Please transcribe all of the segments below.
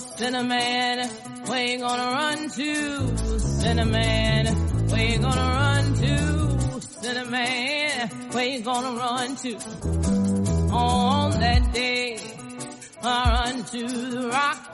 Cinnamon, where you gonna run to? Cinnamon, where you gonna run to? Cinnamon, where you gonna run to? On that day, I run to the rock.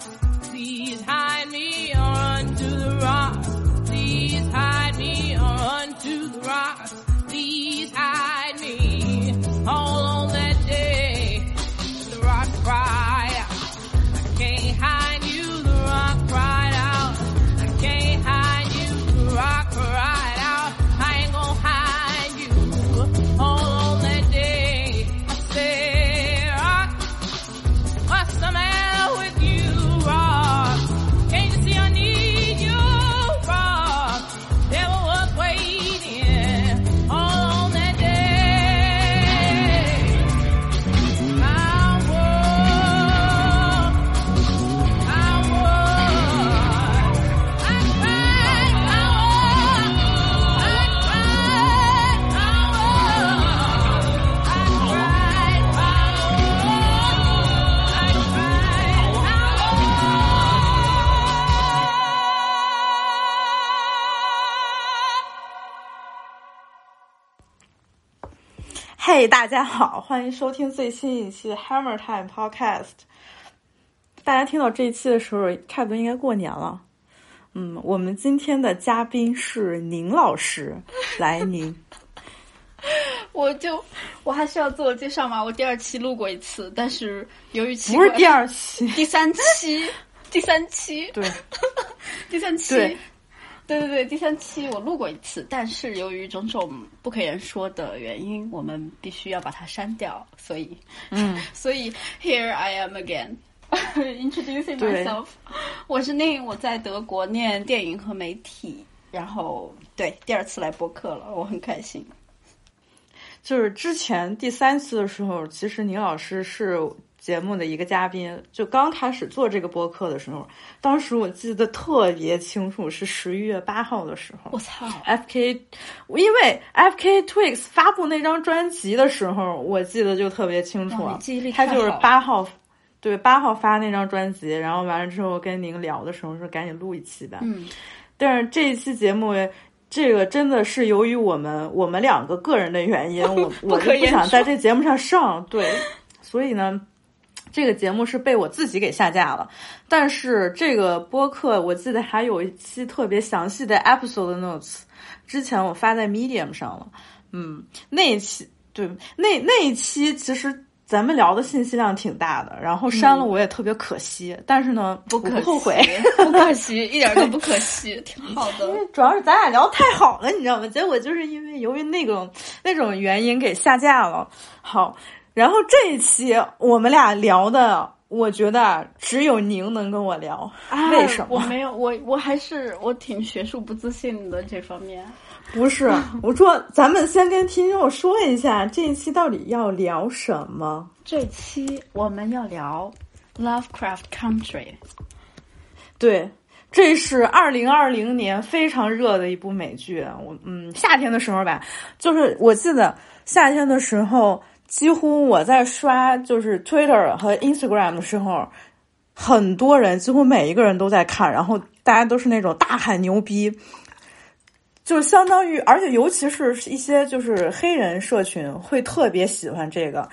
嘿大家好，欢迎收听最新一期 Hammer Time Podcast。大家听到这一期的时候，差不多应该过年了。嗯，我们今天的嘉宾是宁老师，来宁。我就我还需要自我介绍吗？我第二期录过一次，但是由于不是第二期，第三期，第三期，对，第三期，对对对对，第三期我录过一次，但是由于种种不可言说的原因，我们必须要把它删掉，所以，嗯，所以 here I am again。Introducing myself，我是宁，我在德国念电影和媒体，然后对第二次来播客了，我很开心。就是之前第三次的时候，其实宁老师是节目的一个嘉宾。就刚开始做这个播客的时候，当时我记得特别清楚，是十一月八号的时候。我操！F.K. 因为 F.K. Twigs 发布那张专辑的时候，我记得就特别清楚哇你记忆力他就是八号，对八号发那张专辑，然后完了之后跟您聊的时候说赶紧录一期吧。嗯，但是这一期节目，这个真的是由于我们我们两个个人的原因，我我就不想在这节目上上，对，所以呢。这个节目是被我自己给下架了，但是这个播客我记得还有一期特别详细的 episode notes，之前我发在 Medium 上了，嗯，那一期对那那一期其实咱们聊的信息量挺大的，然后删了我也特别可惜，但是呢不不后悔，不可惜，一点都不可惜，挺好的因。为主要是咱俩聊太好了，你知道吗？结果就是因为由于那个那种原因给下架了。好，然后这一期我们俩聊的，我觉得只有宁能跟我聊，为什么？我没有，我我还是我挺学术不自信的这方面。不是，我说咱们先跟听众说一下这一期到底要聊什么。这期我们要聊 Lovecraft Country，对，这是二零二零年非常热的一部美剧。我嗯，夏天的时候吧，就是我记得夏天的时候，几乎我在刷就是 Twitter 和 Instagram 的时候，很多人几乎每一个人都在看，然后大家都是那种大喊牛逼。就相当于，而且尤其是一些就是黑人社群会特别喜欢这个，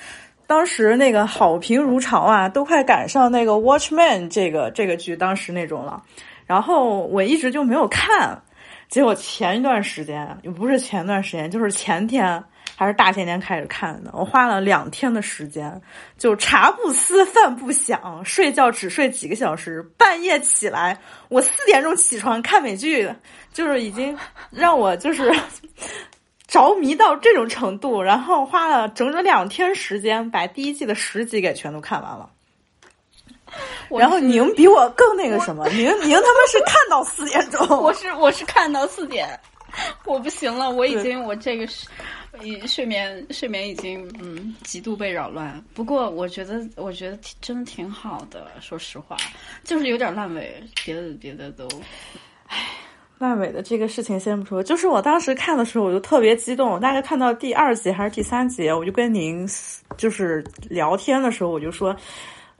当时那个好评如潮啊，都快赶上那个《Watchmen》这个这个剧当时那种了。然后我一直就没有看，结果前一段时间，也不是前段时间，就是前天还是大前年开始看的。我花了两天的时间，就茶不思饭不想，睡觉只睡几个小时，半夜起来，我四点钟起床看美剧，就是已经让我就是。着迷到这种程度，然后花了整整两天时间把第一季的十集给全都看完了。然后宁比我更那个什么，宁宁他们是看到四点钟，我是我是看到四点，我不行了，我已经我这个是，已睡眠睡眠已经嗯极度被扰乱。不过我觉得我觉得挺真的挺好的，说实话，就是有点烂尾，别的别的都。烂尾的这个事情先不说，就是我当时看的时候我就特别激动，大概看到第二集还是第三集，我就跟您就是聊天的时候我就说，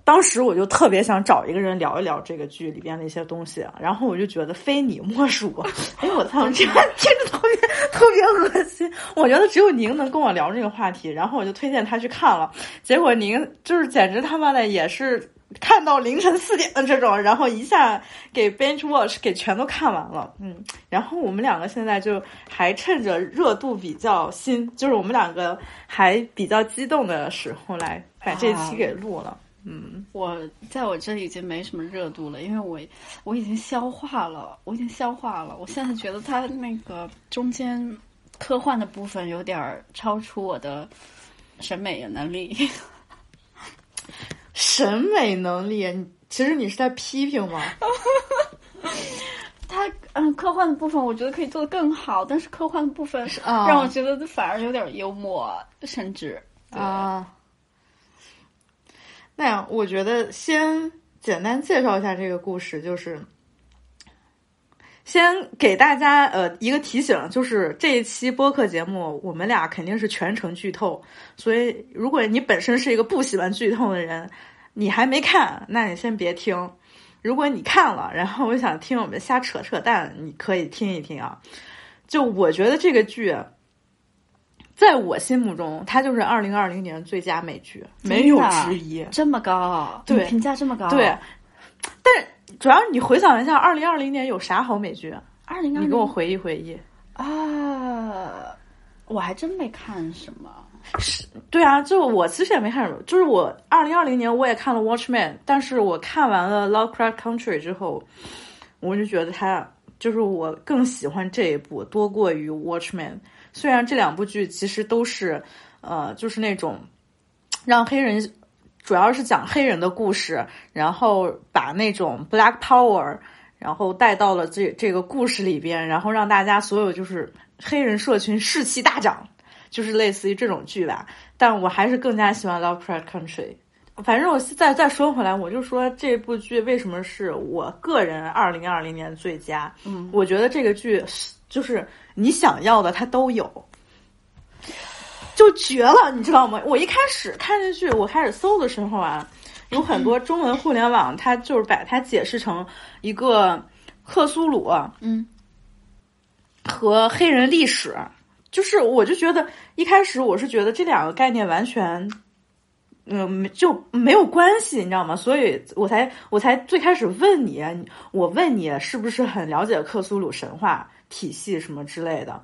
当时我就特别想找一个人聊一聊这个剧里边的一些东西，然后我就觉得非你莫属。哎，我操，这样听着特别特别恶心。我觉得只有您能跟我聊这个话题，然后我就推荐他去看了。结果您就是简直他妈的也是看到凌晨四点的这种，然后一下给 binge watch 给全都看完了。嗯，然后我们两个现在就还趁着热度比较新，就是我们两个还比较激动的时候来把这期给录了。嗯，我在我这里已经没什么热度了，因为我我已经消化了，我已经消化了。我现在觉得它那个中间科幻的部分有点超出我的审美能力。审美能力？其实你是在批评吗？它嗯，科幻的部分我觉得可以做得更好，但是科幻的部分让我觉得反而有点幽默，甚至啊。那样，我觉得先简单介绍一下这个故事，就是先给大家呃一个提醒，就是这一期播客节目我们俩肯定是全程剧透，所以如果你本身是一个不喜欢剧透的人，你还没看，那你先别听；如果你看了，然后我想听我们瞎扯扯淡，你可以听一听啊。就我觉得这个剧。在我心目中，它就是二零二零年最佳美剧，没有之一。这么高，对，评价这么高，对。但主要你回想一下，二零二零年有啥好美剧？二零二，你给我回忆回忆啊！我还真没看什么。是，对啊，就我其实也没看什么。就是我二零二零年我也看了《Watchman》，但是我看完了《Lovecraft Country》之后，我就觉得它就是我更喜欢这一部多过于《Watchman》。虽然这两部剧其实都是，呃，就是那种让黑人，主要是讲黑人的故事，然后把那种 Black Power，然后带到了这这个故事里边，然后让大家所有就是黑人社群士气大涨，就是类似于这种剧吧。但我还是更加喜欢《Lovecraft Country》。反正我再再说回来，我就说这部剧为什么是我个人二零二零年最佳？嗯，我觉得这个剧就是。你想要的，它都有，就绝了，你知道吗？我一开始看这剧，我开始搜的时候啊，有很多中文互联网，它就是把它解释成一个克苏鲁，嗯，和黑人历史，就是我就觉得一开始我是觉得这两个概念完全，嗯，就没有关系，你知道吗？所以我才我才最开始问你，我问你是不是很了解克苏鲁神话？体系什么之类的，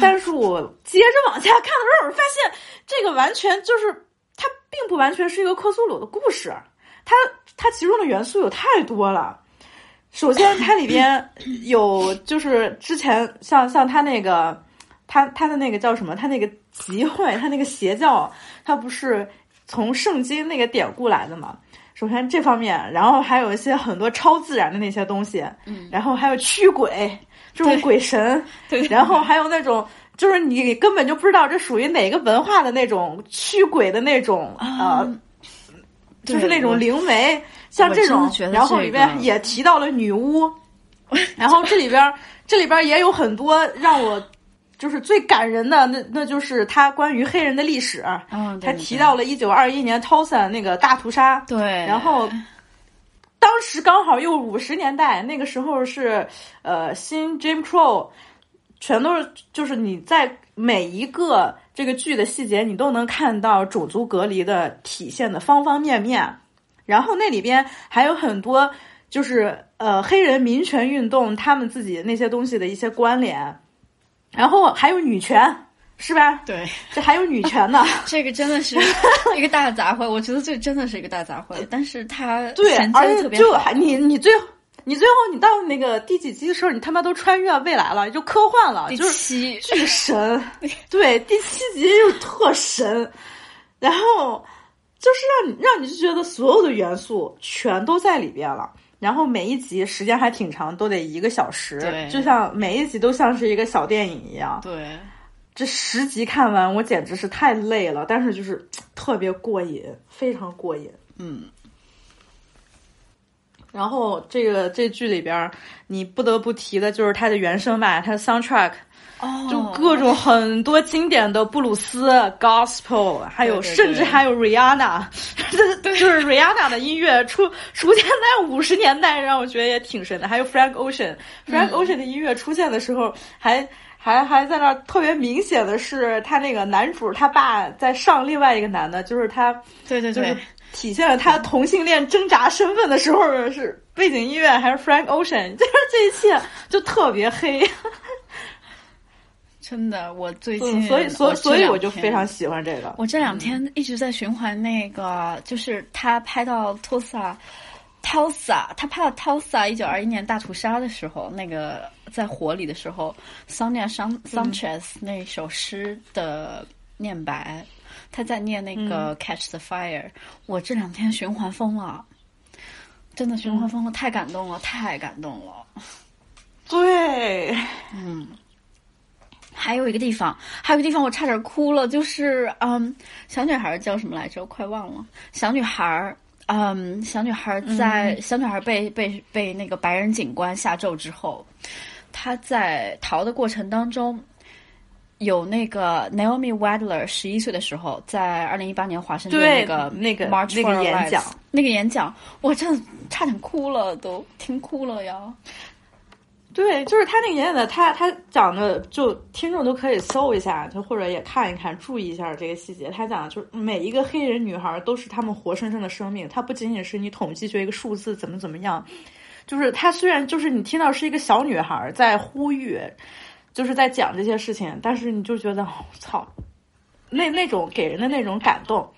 但是我接着往下看的时候，发现这个完全就是它并不完全是一个克苏鲁的故事，它它其中的元素有太多了。首先，它里边 有就是之前像像他那个他他的那个叫什么，他那个集会，他那个邪教，他不是从圣经那个典故来的嘛？首先这方面，然后还有一些很多超自然的那些东西，嗯，然后还有驱鬼。这种鬼神，对，然后还有那种，就是你根本就不知道这属于哪个文化的那种驱鬼的那种呃，就是那种灵媒，像这种，然后里边也提到了女巫，然后这里边这里边也有很多让我就是最感人的，那那就是他关于黑人的历史，嗯，他提到了一九二一年 Tulsa 那个大屠杀，对，然后。当时刚好又五十年代，那个时候是，呃，新 Jim Crow，全都是就是你在每一个这个剧的细节，你都能看到种族隔离的体现的方方面面。然后那里边还有很多就是呃黑人民权运动他们自己那些东西的一些关联，然后还有女权。是吧？对，这还有女权呢。这个真的是一个大杂烩，我觉得这真的是一个大杂烩。但是它对，而且就你你最后你最后你到那个第几集的时候，你他妈都穿越未来了，就科幻了，第七巨神。对，第七集又特神，然后就是让你让你就觉得所有的元素全都在里边了。然后每一集时间还挺长，都得一个小时，就像每一集都像是一个小电影一样。对。这十集看完，我简直是太累了，但是就是特别过瘾，非常过瘾。嗯。然后这个这剧里边，你不得不提的就是它的原声吧，它的 soundtrack，哦，就各种很多经典的布鲁斯、gospel，还有甚至还有 Rihanna，就是 Rihanna 的音乐出出现在五十年代，让我觉得也挺神的。还有 Frank Ocean，Frank Ocean 的音乐出现的时候还。还还在那儿特别明显的是，他那个男主他爸在上另外一个男的，就是他，对对对，就是体现了他同性恋挣扎身份的时候是背景音乐还是 Frank Ocean，就是这一切就特别黑。真的，我最近，所以所以所以我就非常喜欢这个。我这两天一直在循环那个，就是他拍到 Tulsa。Tulsa，他拍了 Tulsa 一九二一年大屠杀的时候，那个在火里的时候，Sonia San Sanchez 那首诗的念白，他在念那个 Catch the Fire，、我这两天循环疯了，真的循环疯了，太感动了，太感动了。对，嗯，还有一个地方，还有一个地方我差点哭了，就是嗯，小女孩叫什么来着？我快忘了。小女孩，嗯，小女孩在、小女孩被被被那个白人警官下咒之后，她在逃的过程当中。有那个 Naomi Wadler 十一岁的时候，在二零一八年华盛顿那个那个 March 那个演讲那个演讲，我真的差点哭了，都听哭了呀。对，就是他那个演讲的，他他讲的，就听众都可以搜一下，就或者也看一看，注意一下这个细节。他讲的就是每一个黑人女孩都是他们活生生的生命，它不仅仅是你统计学一个数字怎么怎么样，就是他虽然就是你听到是一个小女孩在呼吁，就是在讲这些事情，但是你就觉得哦操，那那种给人的那种感动。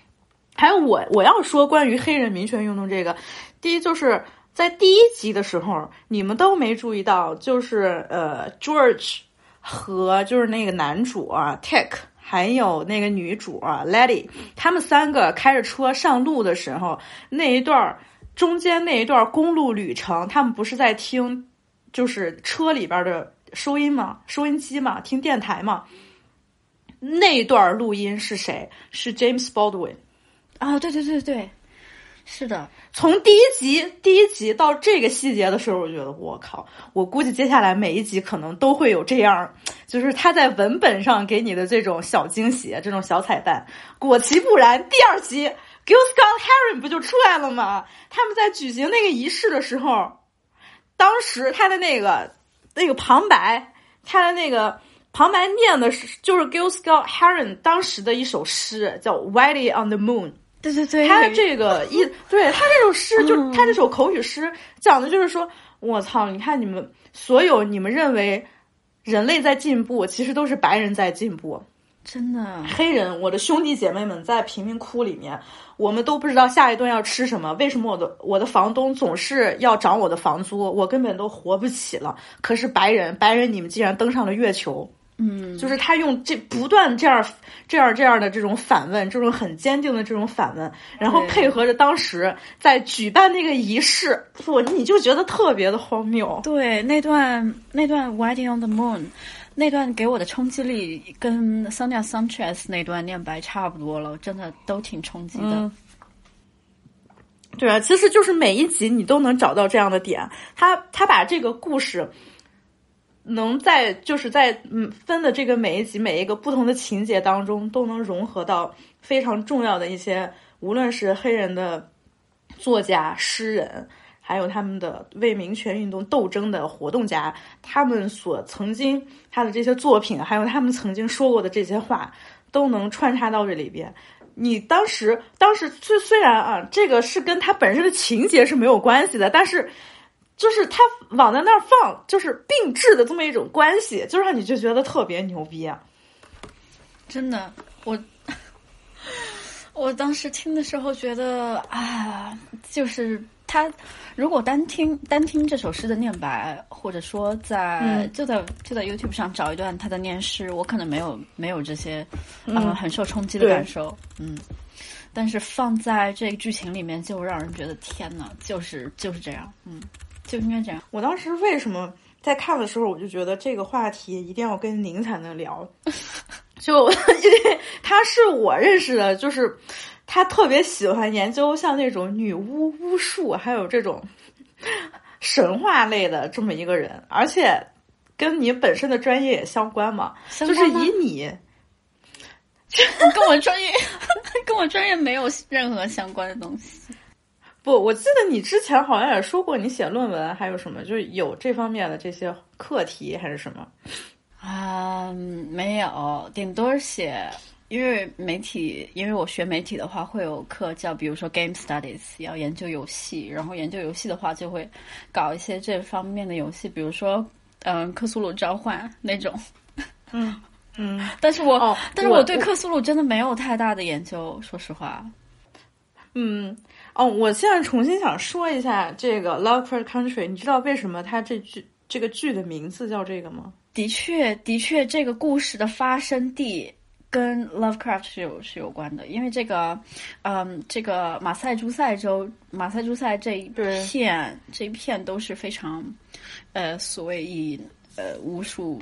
还有我我要说关于黑人民权运动这个，第一就是在第一集的时候，你们都没注意到，就是呃，George 和就是那个男主啊，Tech，还有那个女主啊，Lady，他们三个开着车上路的时候，那一段中间那一段公路旅程，他们不是在听，就是车里边的收音嘛，收音机嘛，听电台嘛。那段录音是谁？是 James Baldwin。啊，对对对对，是的，从第一集第一集到这个细节的时候，我觉得我靠，我估计接下来每一集可能都会有这样，就是他在文本上给你的这种小惊喜，这种小彩蛋。果其不然，第二集 Gil Scott Heron 不就出来了吗？他们在举行那个仪式的时候，当时他的那个那个旁白，他的那个。旁白念的是就是 Gil Scott Heron 当时的一首诗，叫《Whitey on the Moon》。对对 对，他这个一对他这首诗，就他这首口语诗讲的就是说，我操，你看你们所有你们认为人类在进步，其实都是白人在进步。真的，黑人，我的兄弟姐妹们在贫民窟里面，我们都不知道下一顿要吃什么。为什么我的我的房东总是要涨我的房租？我根本都活不起了。可是白人，白人你们竟然登上了月球。嗯，就是他用这不断这样、这样、这样的这种反问，这种很坚定的这种反问，然后配合着当时在举办那个仪式，我你就觉得特别的荒谬。对，那段那段《Writing on the Moon》，那段给我的冲击力跟 Sonia Sanchez 那段念白差不多了，真的都挺冲击的。嗯对啊，其实就是每一集你都能找到这样的点，他他把这个故事。能在就是在嗯分的这个每一集每一个不同的情节当中，都能融合到非常重要的一些，无论是黑人的作家、诗人，还有他们的为民权运动斗争的活动家，他们所曾经他的这些作品，还有他们曾经说过的这些话，都能穿插到这里边。你当时当时虽虽然啊，这个是跟他本身的情节是没有关系的，但是。就是他往在那儿放，就是并置的这么一种关系，就让你就觉得特别牛逼啊！真的，我我当时听的时候觉得啊，就是他如果单听单听这首诗的念白，或者说在、嗯、就在就在 YouTube 上找一段他的念诗，我可能没有没有这些呃很受冲击的感受，嗯。但是放在这个剧情里面，就让人觉得天呐，就是就是这样，嗯。就应该这样。我当时为什么在看的时候，我就觉得这个话题一定要跟您才能聊，就 因为他是我认识的，就是他特别喜欢研究像那种女巫巫术，还有这种神话类的这么一个人，而且跟你本身的专业也相关嘛，就是以你 跟我专业跟我专业没有任何相关的东西。不，我记得你之前好像也说过，你写论文还有什么，就是有这方面的这些课题还是什么？啊、没有，顶多写。因为媒体，因为我学媒体的话，会有课叫，比如说 game studies，要研究游戏，然后研究游戏的话，就会搞一些这方面的游戏，比如说，嗯，克苏鲁召唤那种。嗯 嗯，但是我，哦但是我对克苏鲁真的没有太大的研究，说实话。嗯，哦，我现在重新想说一下这个《Lovecraft Country》，你知道为什么它这剧这个剧的名字叫这个吗？的确，的确，这个故事的发生地跟 Lovecraft 是有是有关的，因为这个，嗯，这个马赛诸塞州，马赛诸塞这一片这一片都是非常，呃，所谓以呃巫术，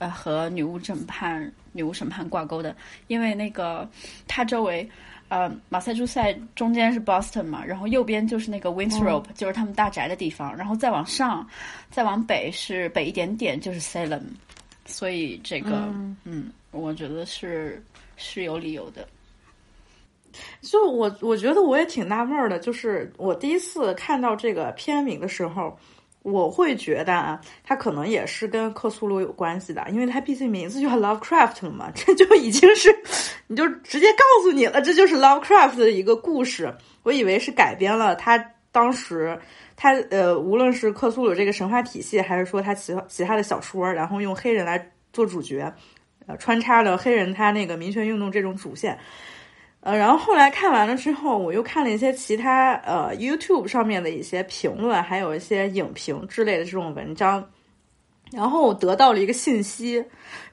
呃和女巫审判、女巫审判挂钩的，因为那个它周围。呃，马赛诸塞中间是 Boston 嘛，然后右边就是那个 Winthrop，、就是他们大宅的地方，然后再往上，再往北是北一点点就是 Salem，所以这个嗯。我觉得是是有理由的。就我我觉得我也挺纳闷儿的，就是我第一次看到这个片名的时候，我会觉得啊，它可能也是跟克苏鲁有关系的，因为它毕竟名字叫 Lovecraft 了嘛，这就已经是你就直接告诉你了，这就是 Lovecraft 的一个故事。我以为是改编了他当时他呃，无论是克苏鲁这个神话体系，还是说他其其他的小说，然后用黑人来做主角，呃，穿插了黑人他那个民权运动这种主线。呃，然后后来看完了之后，我又看了一些其他呃 YouTube 上面的一些评论，还有一些影评之类的这种文章，然后我得到了一个信息，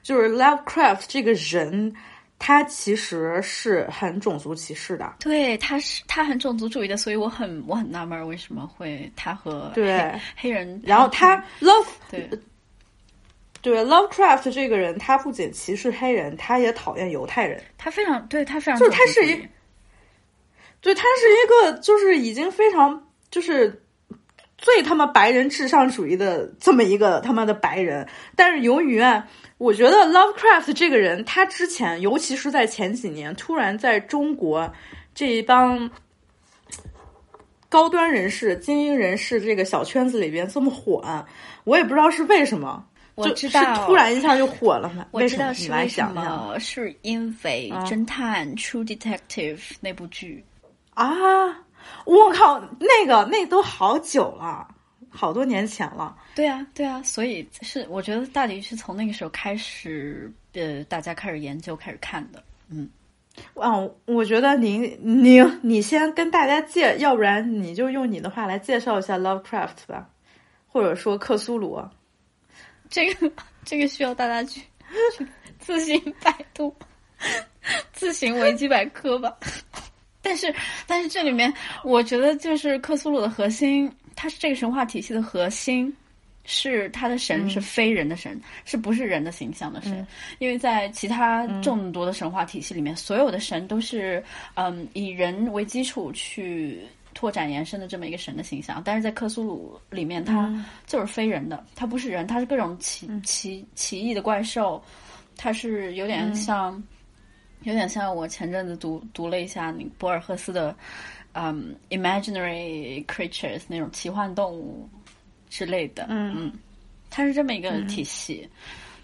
就是 Lovecraft 这个人，他其实是很种族歧视的。对，他是他很种族主义的，所以我很我很纳闷儿为什么会他和对黑黑人，然后他 Love 对对 Lovecraft 这个人，他不仅歧视黑人，他也讨厌犹太人。他非常对他非常就是他是一对他是一个就是已经非常就是最他妈白人至上主义的这么一个他妈的白人，但是由于啊，我觉得 Lovecraft 这个人，他之前尤其是在前几年，突然在中国这一帮高端人士、精英人士这个小圈子里边这么火啊，我也不知道是为什么。我就知道是突然一下就火了嘛？我知道为什么？你是为什想想么，是因为啊侦探 True Detective 那部剧。啊！我靠，那个那都好久了，好多年前了。对啊，对啊，所以是我觉得大抵是从那个时候开始，呃，大家开始研究、开始看的。嗯啊，我觉得您您你先跟大家介，要不然你就用你的话来介绍一下 Lovecraft 吧，或者说克苏鲁。这个这个需要大家去去自行百度、自行维基百科吧。但是，但是这里面，我觉得就是克苏鲁的核心，它是这个神话体系的核心，是它的神是非人的神，是不是人的形象的神？因为在其他众多的神话体系里面，所有的神都是嗯以人为基础去拓展延伸的这么一个神的形象，但是在克苏鲁里面，它就是非人的，它不是人，它是各种奇奇奇异的怪兽，它是有点像，有点像我前阵子读读了一下那个博尔赫斯的，嗯，imaginary creatures 那种奇幻动物之类的，嗯。它是这么一个体系。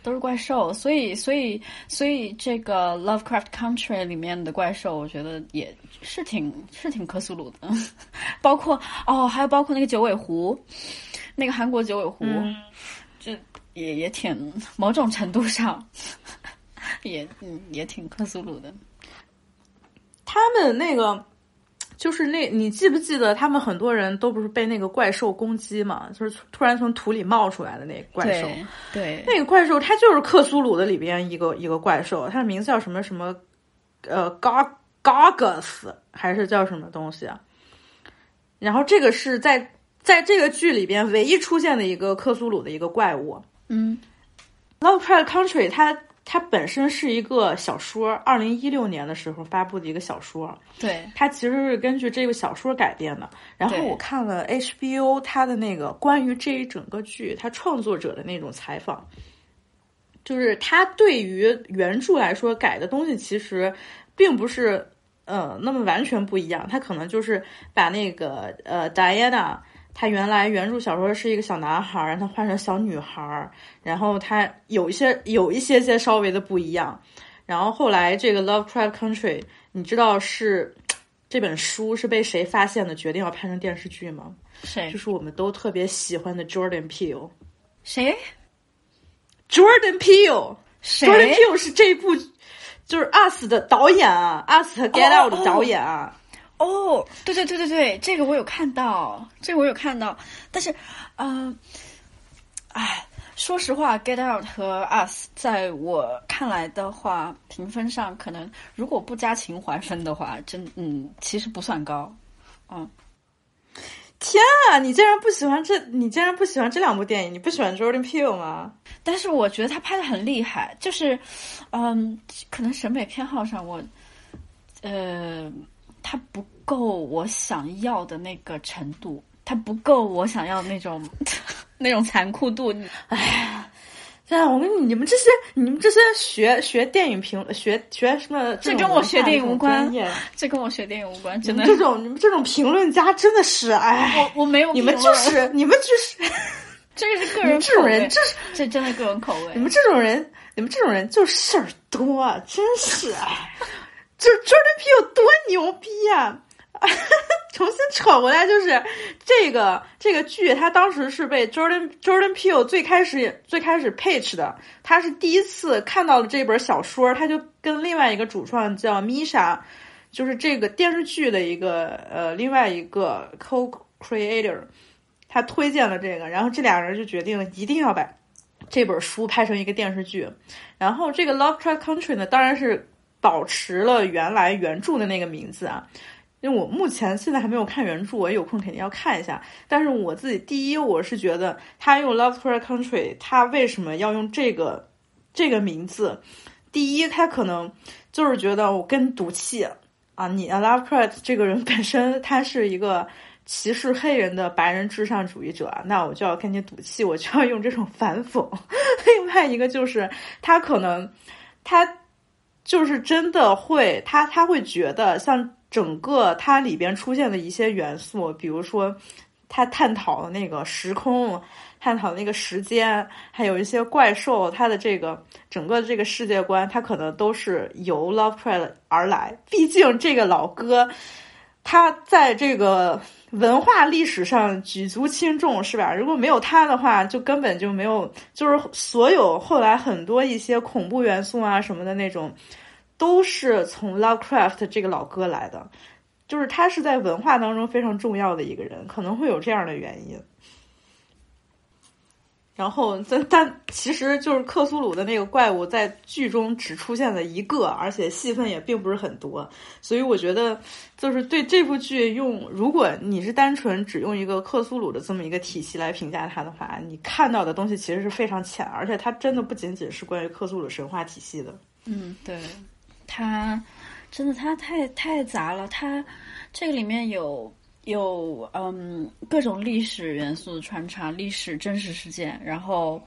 都是怪兽，所以，所以，所以这个 Lovecraft Country 里面的怪兽，我觉得也是挺是挺克苏鲁的，包括哦，还有包括那个九尾狐，那个韩国九尾狐，这也也挺某种程度上 也嗯也挺克苏鲁的。他们那个就是那，你记不记得他们很多人都不是被那个怪兽攻击嘛？就是突然从土里冒出来的那个怪兽。对，那个怪兽它就是克苏鲁的里边一个一个怪兽，它的名字叫什么什么，呃，Gar Gargus 还是叫什么东西啊？然后这个是在在这个剧里边唯一出现的一个克苏鲁的一个怪物。嗯 Lovecraft Country 它它本身是一个小说，二零一六年的时候发布的一个小说。对，它其实是根据这个小说改编的。然后我看了 HBO 它的那个关于这一整个剧它创作者的那种采访，就是他对于原著来说改的东西其实并不是呃那么完全不一样，他可能就是把那个呃 Diana。他原来原著小说是一个小男孩他换成小女孩儿，然后他有一些有一些些稍微的不一样，然后后来这个《Lovecraft Country》，你知道是这本书是被谁发现的，决定要拍成电视剧吗？谁就是我们都特别喜欢的 Jordan Peele。谁 Jordan Peele，Jordan 谁 Peele 是这部就是《Us》的导演啊，《Us》和《Get Out》的导演啊。哦，对对对对对，这个我有看到，这个我有看到，但是，嗯、哎，说实话，《Get Out》和《Us》在我看来的话，评分上可能如果不加情怀分的话，真嗯，其实不算高。嗯，天啊，你竟然不喜欢这，你竟然不喜欢这两部电影？你不喜欢 Jordan Peele 吗？但是我觉得他拍的很厉害，就是，嗯，可能审美偏好上我，呃，他不够我想要的那个程度，它不够我想要那种 那种残酷度。对啊，我跟你你们这些你们这些学学电影评学学什么这跟我学电影无关这跟我学电影无关，真的。这种你们这种评论家真的是哎，我我没有你们就是你们就是 这个是个你人们这种人，这是这真的个人口味。你们这种人，你们这种人就是事儿多，啊真是哎，这 Jordan Peele 有多牛逼啊！重新扯回来，就是这个这个剧，它当时是被 Jordan Jordan Peele 最开始最开始 pitch 的，他是第一次看到了这本小说，他就跟另外一个主创叫 Misha，就是这个电视剧的一个呃另外一个 co-creator，他推荐了这个，然后这俩人就决定一定要把这本书拍成一个电视剧。然后这个 Lovecraft Country 呢，当然是保持了原来原著的那个名字啊。因为我目前现在还没有看原著，我有空肯定要看一下。但是我自己第一，我是觉得他用 Lovecraft Country，他为什么要用这个这个名字？第一，他可能就是觉得我跟赌气啊，你 Lovecraft 这个人本身他是一个歧视黑人的白人至上主义者，那我就要跟你赌气，我就要用这种反讽。另外一个就是他可能他就是真的会，他他会觉得像。整个它里边出现的一些元素，比如说他探讨的那个时空，探讨那个时间，还有一些怪兽，它的这个整个这个世界观，它可能都是由 Lovecraft 而来。毕竟这个老哥，他在这个文化历史上举足轻重，是吧？如果没有他的话，就根本就没有，就是所有后来很多一些恐怖元素啊什么的那种。都是从 Lovecraft 这个老哥来的，就是他是在文化当中非常重要的一个人，可能会有这样的原因。然后，但但其实就是克苏鲁的那个怪物在剧中只出现了一个，而且戏份也并不是很多，所以我觉得就是对这部剧用，如果你是单纯只用一个克苏鲁的这么一个体系来评价它的话，你看到的东西其实是非常浅，而且它真的不仅仅是关于克苏鲁神话体系的。嗯，对。它真的，它太太杂了。它这个里面有有嗯各种历史元素的穿插，历史真实事件，然后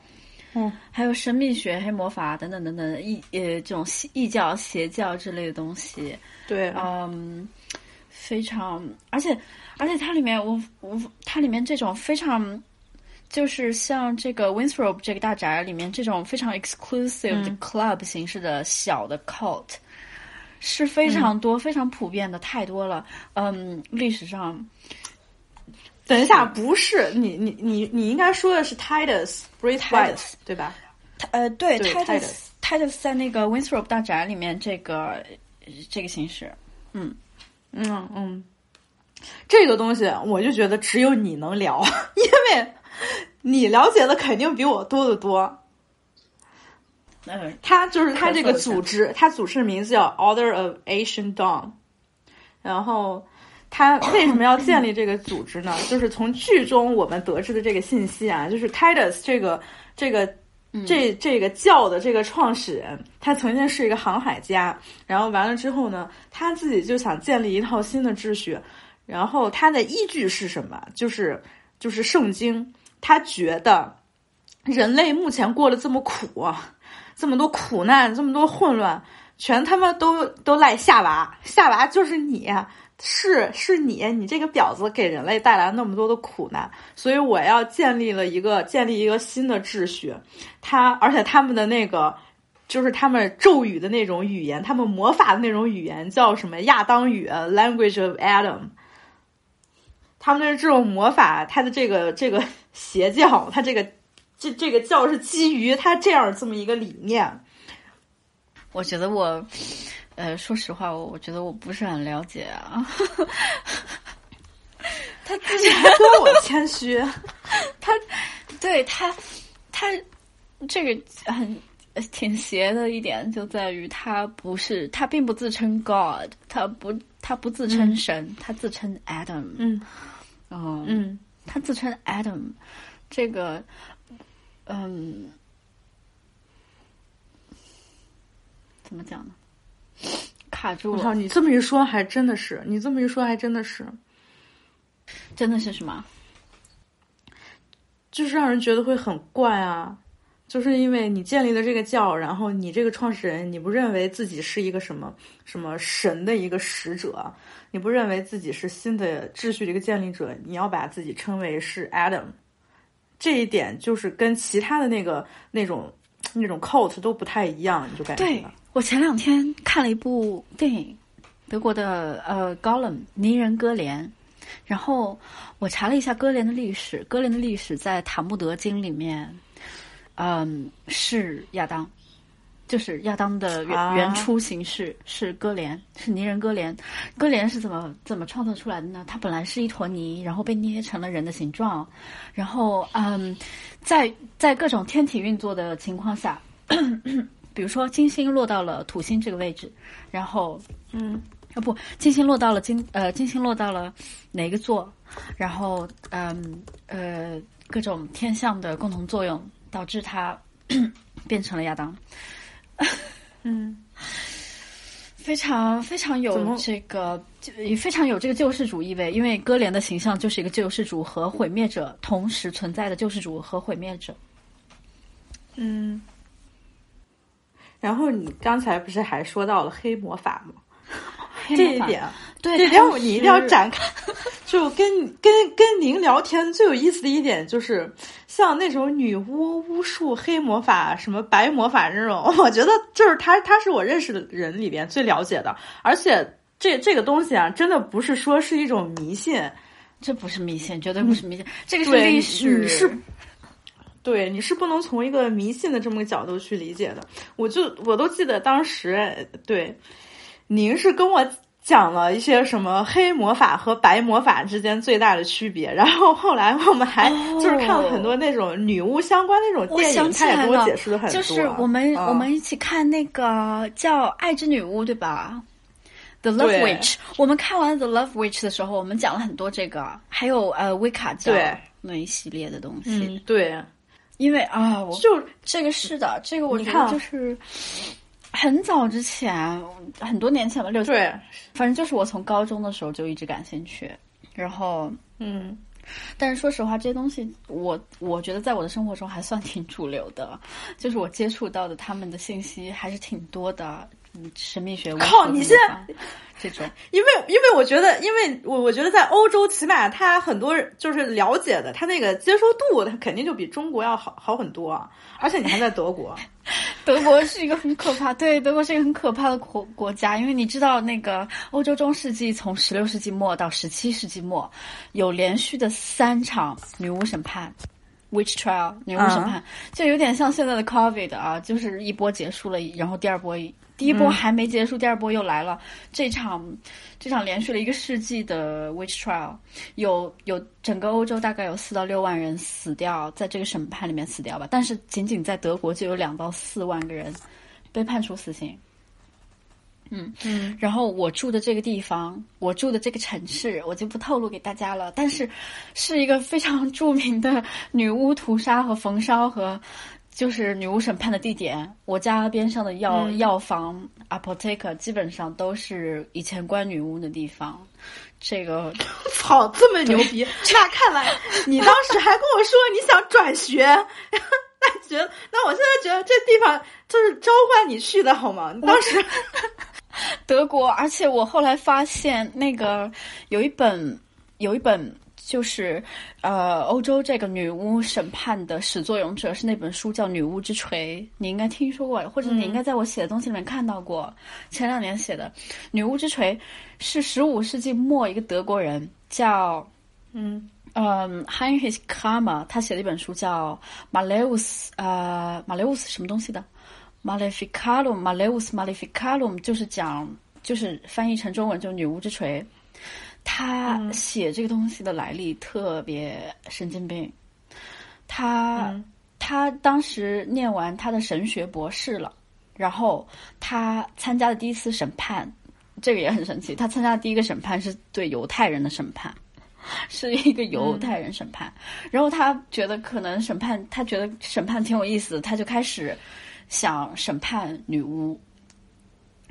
嗯还有神秘学、黑魔法等等等等异呃这种异教、邪教之类的东西。对，嗯，非常，而且而且它里面我我它里面这种非常。就是像这个 Winthrop 这个大宅里面这种非常 exclusive 的 club 形式的小的 cult，、是非常多、非常普遍的，太多了。嗯，历史上，等一下，不是你你你你应该说的是 Titus Brit White 对吧？呃，对对 Titus Titus 在那个 Winthrop 大宅里面这个这个形式，嗯嗯嗯，这个东西我就觉得只有你能聊，因为。你了解的肯定比我多得多。嗯，他就是他这个组织，他组织的名字叫 Order of Asian Dawn。然后他 为什么要建立这个组织呢？就是从剧中我们得知的这个信息啊，就是 Titus 这个这个这这个教的这个创始人，他曾经是一个航海家，然后完了之后呢，他自己就想建立一套新的秩序，然后他的依据是什么？就是就是圣经，他觉得人类目前过得这么苦，这么多苦难，这么多混乱，全他妈都都赖夏娃，夏娃就是你。是是你，你这个婊子给人类带来那么多的苦难，所以我要建立了一个建立一个新的秩序。他而且他们的那个就是他们咒语的那种语言，他们魔法的那种语言叫什么亚当语 （Language of Adam）。他们的这种魔法，他的这个这个邪教，他这个这这个教是基于他这样这么一个理念。我觉得我。呃，说实话，我我觉得我不是很了解啊。他自己还说我谦虚，他对他他这个很挺邪的一点就在于他不是他并不自称 God，他不他不自称神，他自称 Adam。嗯，哦，嗯，他自称 Adam，这个嗯，怎么讲呢？卡住了！我操，你这么一说，还真的是，你这么一说，还真的是，真的是什么？就是让人觉得会很怪啊！就是因为你建立了这个教，然后你这个创始人，你不认为自己是一个什么什么神的一个使者，你不认为自己是新的秩序的一个建立者，你要把自己称为是 Adam，这一点就是跟其他的那个那种那种 cult 都不太一样，你就感觉。对我前两天看了一部电影，德国的呃《高冷泥人歌连》，然后我查了一下歌连的历史，歌连的历史在《塔木德经》里面，嗯，是亚当，就是亚当的原原初形式是哥连，是泥人哥连。哥连是怎么怎么创作出来的呢？它本来是一坨泥，然后被捏成了人的形状，然后嗯，在在各种天体运作的情况下。比如说，金星落到了土星这个位置，然后，嗯，啊不，金星落到了金呃，金星落到了哪个座？然后，嗯呃，各种天象的共同作用导致它 变成了亚当。嗯，非常非常有这个，也非常有这个救世主意味，因为哥连的形象就是一个救世主和毁灭者同时存在的救世主和毁灭者。嗯。然后你刚才不是还说到了黑魔法吗？这一点，对，这点你一定要展开。就跟跟跟您聊天最有意思的一点就是，像那种女巫、巫术、黑魔法、什么白魔法这种，我觉得就是他，他是我认识的人里边最了解的。而且这这个东西啊，真的不是说是一种迷信，这不是迷信，绝对不是迷信，这个是历史是。对，你是不能从一个迷信的这么个角度去理解的。我就我都记得当时，对，您是跟我讲了一些什么黑魔法和白魔法之间最大的区别，然后后来我们还就是看了很多那种女巫相关那种电影，他也给我解释了很多。就是我们我们一起看那个叫《爱之女巫》，对吧？The Love Witch。我们看完 The Love Witch 的时候，我们讲了很多这个，还有呃维卡教那一系列的东西。对。因为啊，我就这个是的，这个我觉得就是很早之前，很多年前吧，六对，反正就是我从高中的时候就一直感兴趣，然后嗯，但是说实话，这些东西我我觉得在我的生活中还算挺主流的，就是我接触到的他们的信息还是挺多的。神秘学靠！你现在这种，因为因为我觉得，因为我我觉得在欧洲，起码他很多就是了解的，他那个接受度，他肯定就比中国要好好很多。啊而且你还在德国，德国是一个很可怕，对，德国是一个很可怕的国国家，因为你知道，那个欧洲中世纪从十六世纪末到十七世纪末，有连续的三场女巫审判。Witch trial 女巫审判就有点像现在的 Covid 啊，就是一波结束了，然后第二波，第一波还没结束，第二波又来了。这场这场连续了一个世纪的 Witch trial，有有整个欧洲大概有四到六万人死掉在这个审判里面死掉吧，但是仅仅在德国就有两到四万个人被判处死刑。嗯嗯，然后我住的这个地方，我住的这个城市，我就不透露给大家了。但是，是一个非常著名的女巫屠杀和焚烧和就是女巫审判的地点，我家边上的药、嗯药房 apotheke 基本上都是以前关女巫的地方。这个 操，这么牛逼！那看来你当时还跟我说你想转学，那觉得，那我现在觉得这地方就是召唤你去的好吗？你当时德国，而且我后来发现那个有一本有一本就是呃欧洲这个女巫审判的始作俑者是那本书叫《女巫之锤》，你应该听说过，或者你应该在我写的东西里面看到过。前两年写的《女巫之锤》是十五世纪末一个德国人叫嗯嗯 Heinrich Kramer，他写了一本书叫《Maleus》呃 Maleus 什么东西的 Maleficarum Maleus Maleficarum，就是讲就是翻译成中文就女巫之锤。他写这个东西的来历特别神经病，他、嗯他当时念完他的神学博士了，然后他参加的第一次审判，这个也很神奇。他参加的第一个审判是对犹太人的审判，是一个犹太人审判。然后他觉得可能审判，他觉得审判挺有意思的，他就开始想审判女巫，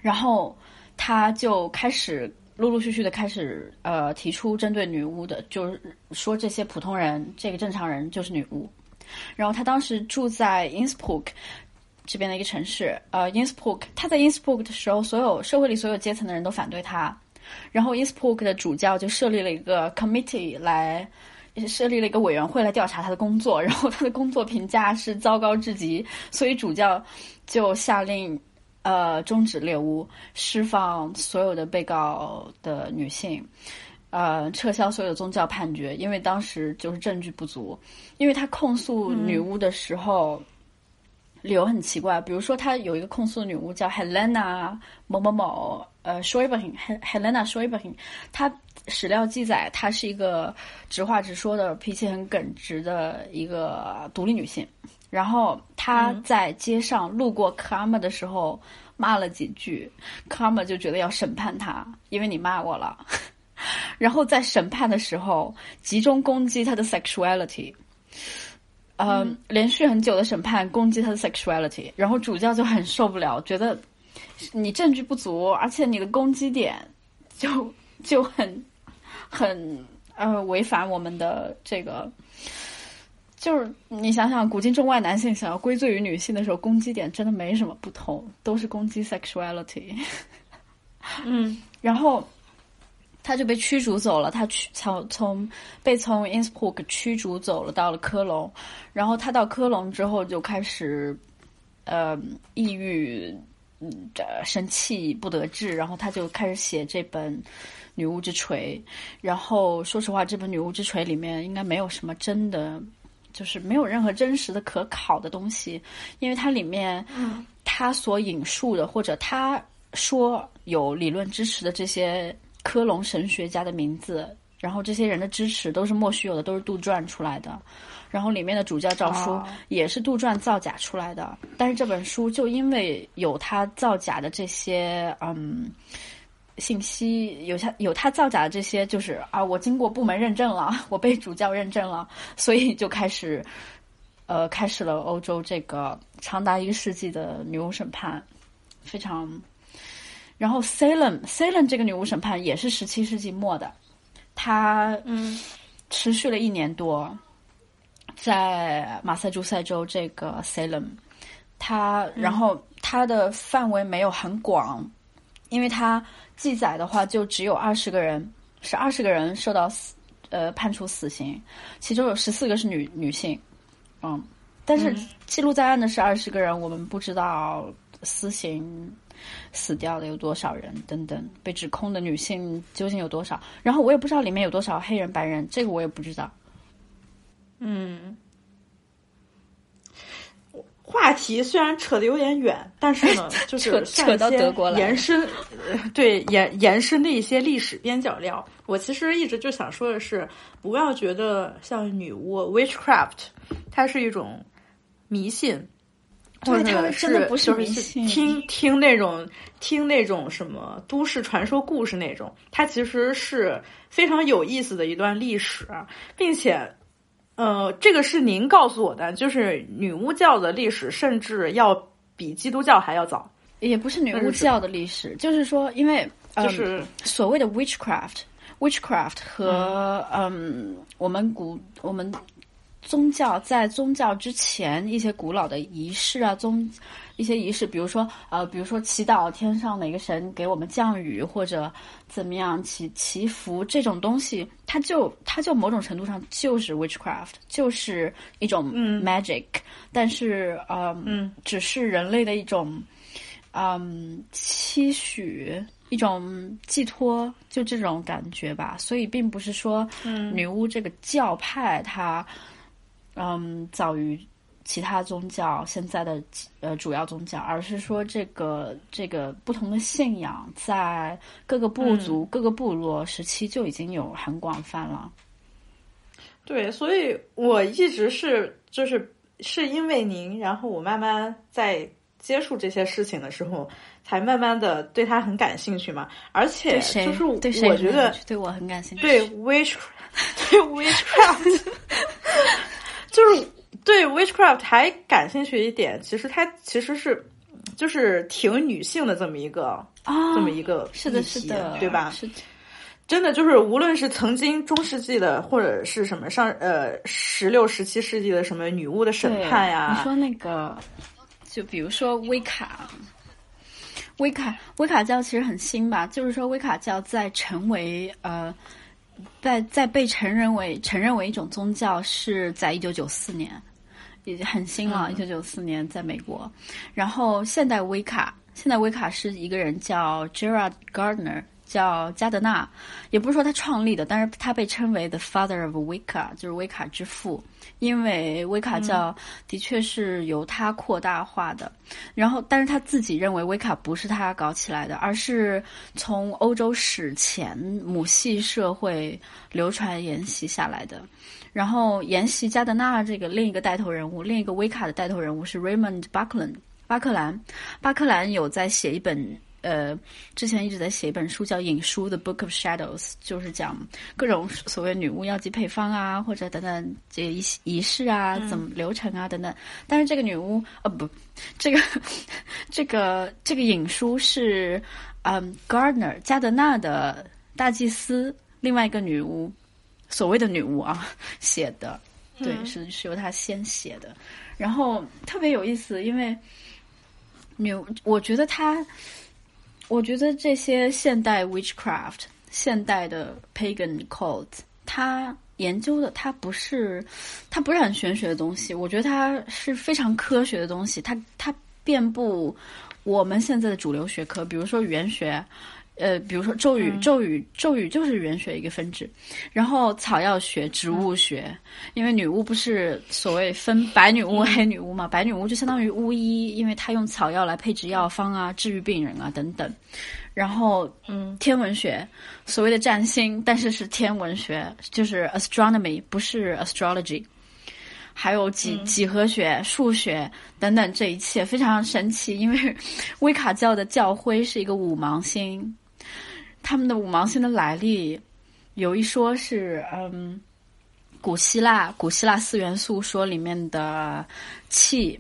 然后他就开始陆陆续续的开始呃提出针对女巫的，就是说这些普通人，这个正常人就是女巫。然后他当时住在 Innsbruck 这边的一个城市，呃，Innsbruck，他在 Innsbruck 的时候，所有社会里所有阶层的人都反对他，然后 Innsbruck 的主教就设立了一个 committee 来。设立了一个委员会来调查他的工作，然后他的工作评价是糟糕至极，所以主教就下令，呃，终止猎巫，释放所有的被告的女性，呃，撤销所有宗教判决，因为当时就是证据不足。因为他控诉女巫的时候，理由很奇怪，比如说他有一个控诉女巫叫 Helena 某某某，呃 s h r e b e r i n Helena s h r e b e r i n 她史料记载她是一个直话直说的、脾气很耿直的一个独立女性。然后他在街上路过 Karma 的时候骂了几句，Karma 就觉得要审判他，因为你骂我了。然后在审判的时候集中攻击他的 sexuality。呃，连续很久的审判攻击他的 sexuality，然后主教就很受不了，觉得你证据不足，而且你的攻击点就就很很呃违反我们的这个，就是你想想，古今中外男性想要归罪于女性的时候，攻击点真的没什么不同，都是攻击 sexuality。嗯然后 他就被驱逐走了，他去从从被从 Innsbruck 驱逐走了，到了科隆。然后他到科隆之后就开始呃抑郁，嗯，呃生气不得志，然后他就开始写这本《女巫之锤》。然后说实话，这本《女巫之锤》里面应该没有什么真的。就是没有任何真实的可考的东西，因为它里面，他所引述的或者他说有理论支持的这些科隆神学家的名字，然后这些人的支持都是莫须有的，都是杜撰出来的。然后里面的主教诏书哦也是杜撰造假出来的。但是这本书就因为有他造假的这些嗯信息，有他有他造假的这些，就是啊，我经过部门认证了，我被主教认证了，所以就开始呃开始了欧洲这个长达一个世纪的女巫审判，非常。然后 Salem Salem 这个女巫审判也是十七世纪末的，它嗯持续了一年多，在马萨诸塞州这个 Salem，它然后它的范围没有很广，因为它记载的话就只有二十个人，是二十个人受到死呃判处死刑，其中有十四个是女女性，嗯，但是记录在案的是二十个人，我们不知道私刑死掉的有多少人等等，被指控的女性究竟有多少，然后我也不知道里面有多少黑人白人，这个我也不知道。嗯。话题虽然扯得有点远，但是呢，就是扯扯到德国来延伸，呃对延延伸的一些历史边角料。我其实一直就想说的是，不要觉得像女巫 witchcraft，它是一种迷信，对或者它真的不是就是迷信听听那种听那种什么都市传说故事那种，它其实是非常有意思的一段历史，并且呃，这个是您告诉我的，就是女巫教的历史甚至要比基督教还要早。也不是女巫教的历史，就是说，因为就是所谓的 witchcraft，witchcraft 和嗯，我们古我们宗教在宗教之前一些古老的仪式啊，宗一些仪式，比如说呃，比如说祈祷天上哪个神给我们降雨，或者怎么样祈祈福这种东西，它就它就某种程度上就是 witchcraft，就是一种 magic，但是呃，嗯，只是人类的一种。嗯，期许一种寄托，就这种感觉吧。所以，并不是说，嗯，女巫这个教派它，嗯，早于其他宗教现在的呃主要宗教，而是说这个这个不同的信仰在各个部族、各个部落时期就已经有很广泛了。对，所以我一直是就是是因为您，然后我慢慢在。接触这些事情的时候，才慢慢的对他很感兴趣嘛。而且就是我觉得对我很感兴趣。对 witch，对 witchcraft，就是对 witchcraft 还感兴趣一点。其实它其实是就是挺女性的这么一个啊，这么一个是的，是的，对吧？是的，真的就是无论是曾经中世纪的，或者是什么上呃十六、十七世纪的什么女巫的审判呀，你说那个。就比如说威卡，威卡威卡教其实很新吧？就是说威卡教在成为呃，在在被承认为承认为一种宗教是在一九九四年，已经很新了。一九九四年在美国，然后现代威卡，现代威卡是一个人叫 Gerard Gardner。叫加德纳，也不是说他创立的，但是他被称为 the father of Wicca，就是威卡之父，因为威卡教的确是由他扩大化的。然后，但是他自己认为威卡不是他搞起来的，而是从欧洲史前母系社会流传沿袭下来的。然后，沿袭加德纳这个另一个带头人物，另一个威卡的带头人物是 Raymond Buckland，巴克兰，巴克兰有在写一本。呃，之前一直在写一本书叫《影书》的《Book of Shadows》，就是讲各种所谓女巫药剂配方啊，或者等等这仪仪式啊，怎么流程啊等等。但是这个女巫，呃，不，这个这个这个影书是嗯，Gardner 加德纳的大祭司，另外一个女巫，所谓的女巫啊 写的，对，是是由他先写的。然后特别有意思，因为女，我觉得他。我觉得这些现代 witchcraft、现代的 pagan cult，它研究的它不是，它不是很玄学的东西。我觉得它是非常科学的东西。它它遍布我们现在的主流学科，比如说语言学。呃，比如说咒语，咒语，咒语就是语言学一个分支，然后草药学、植物学，因为女巫不是所谓分白女巫、黑女巫嘛，白女巫就相当于巫医，因为她用草药来配制药方啊，治愈病人啊等等。然后，嗯，天文学，所谓的占星，但是是天文学，就是 astronomy，不是 astrology。还有几几何学、数学等等，这一切非常神奇，因为 威卡教的教徽是一个五芒星。他们的五芒星的来历，有一说是，嗯，古希腊古希腊四元素说里面的气、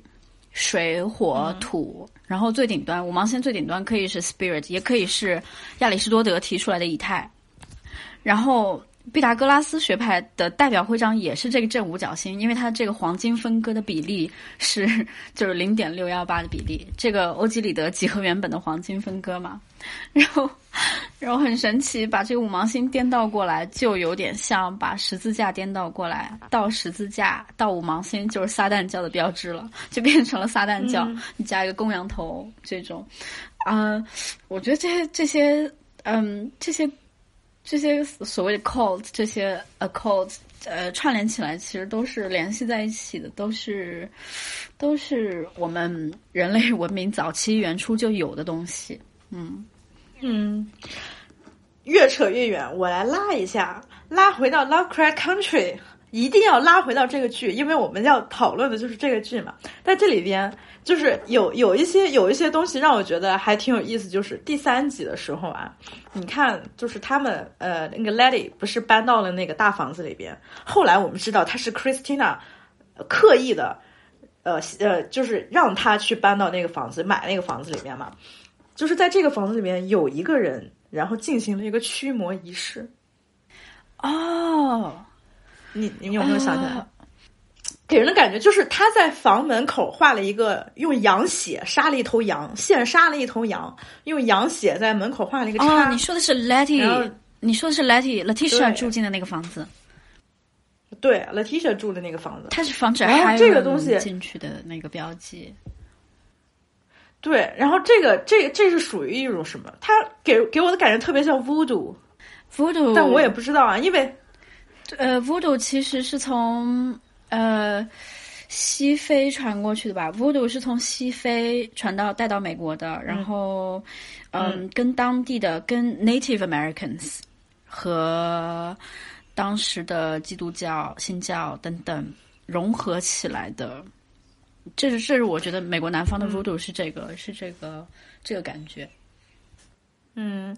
水、火、土，然后最顶端五芒星最顶端可以是 spirit，也可以是亚里士多德提出来的以太，然后。毕达哥拉斯学派的代表徽章也是这个正五角星，因为它这个黄金分割的比例是就是零点六幺八的比例，这个欧几里得几何原本的黄金分割嘛。然后，然后很神奇，把这个五芒星颠倒过来，就有点像把十字架颠倒过来，到十字架到五芒星就是撒旦教的标志了，就变成了撒旦教。你加一个公羊头这种，啊，我觉得这些这些，嗯，这些。这些所谓的 cult，这些 occult，呃，串联起来其实都是联系在一起的，都是都是我们人类文明早期原初就有的东西。嗯。嗯，越扯越远，我来拉一下，拉回到 Lovecraft Country，一定要拉回到这个剧，因为我们要讨论的就是这个剧嘛。在这里边，就是有有一些有一些东西让我觉得还挺有意思，就是第三集的时候啊，你看，就是他们呃那个 Lady 不是搬到了那个大房子里边，后来我们知道他是 Christina 刻意的，呃呃，就是让他去搬到那个房子买那个房子里面嘛，就是在这个房子里面有一个人，然后进行了一个驱魔仪式。哦，你你有没有想起来？给人的感觉就是他在房门口画了一个用羊血杀了一头羊，现杀了一头羊，用羊血在门口画了一个叉。哦，你说的是 Letty，你说的是 Letty Letitia 住进的那个房子。对，Letitia 住的那个房子，它是防止这个东西进去的那个标记。对，然后这个这个这是属于一种什么？它给给我的感觉特别像 Voodoo，Voodoo，但我也不知道啊，因为呃，Voodoo 其实是从。呃，西非传过去的吧？Voodoo 是从西非传到带到美国的，然后，嗯，跟当地的跟 Native Americans 和当时的基督教、新教等等融合起来的。这是这是我觉得美国南方的 Voodoo 是这个是这个这个感觉。嗯，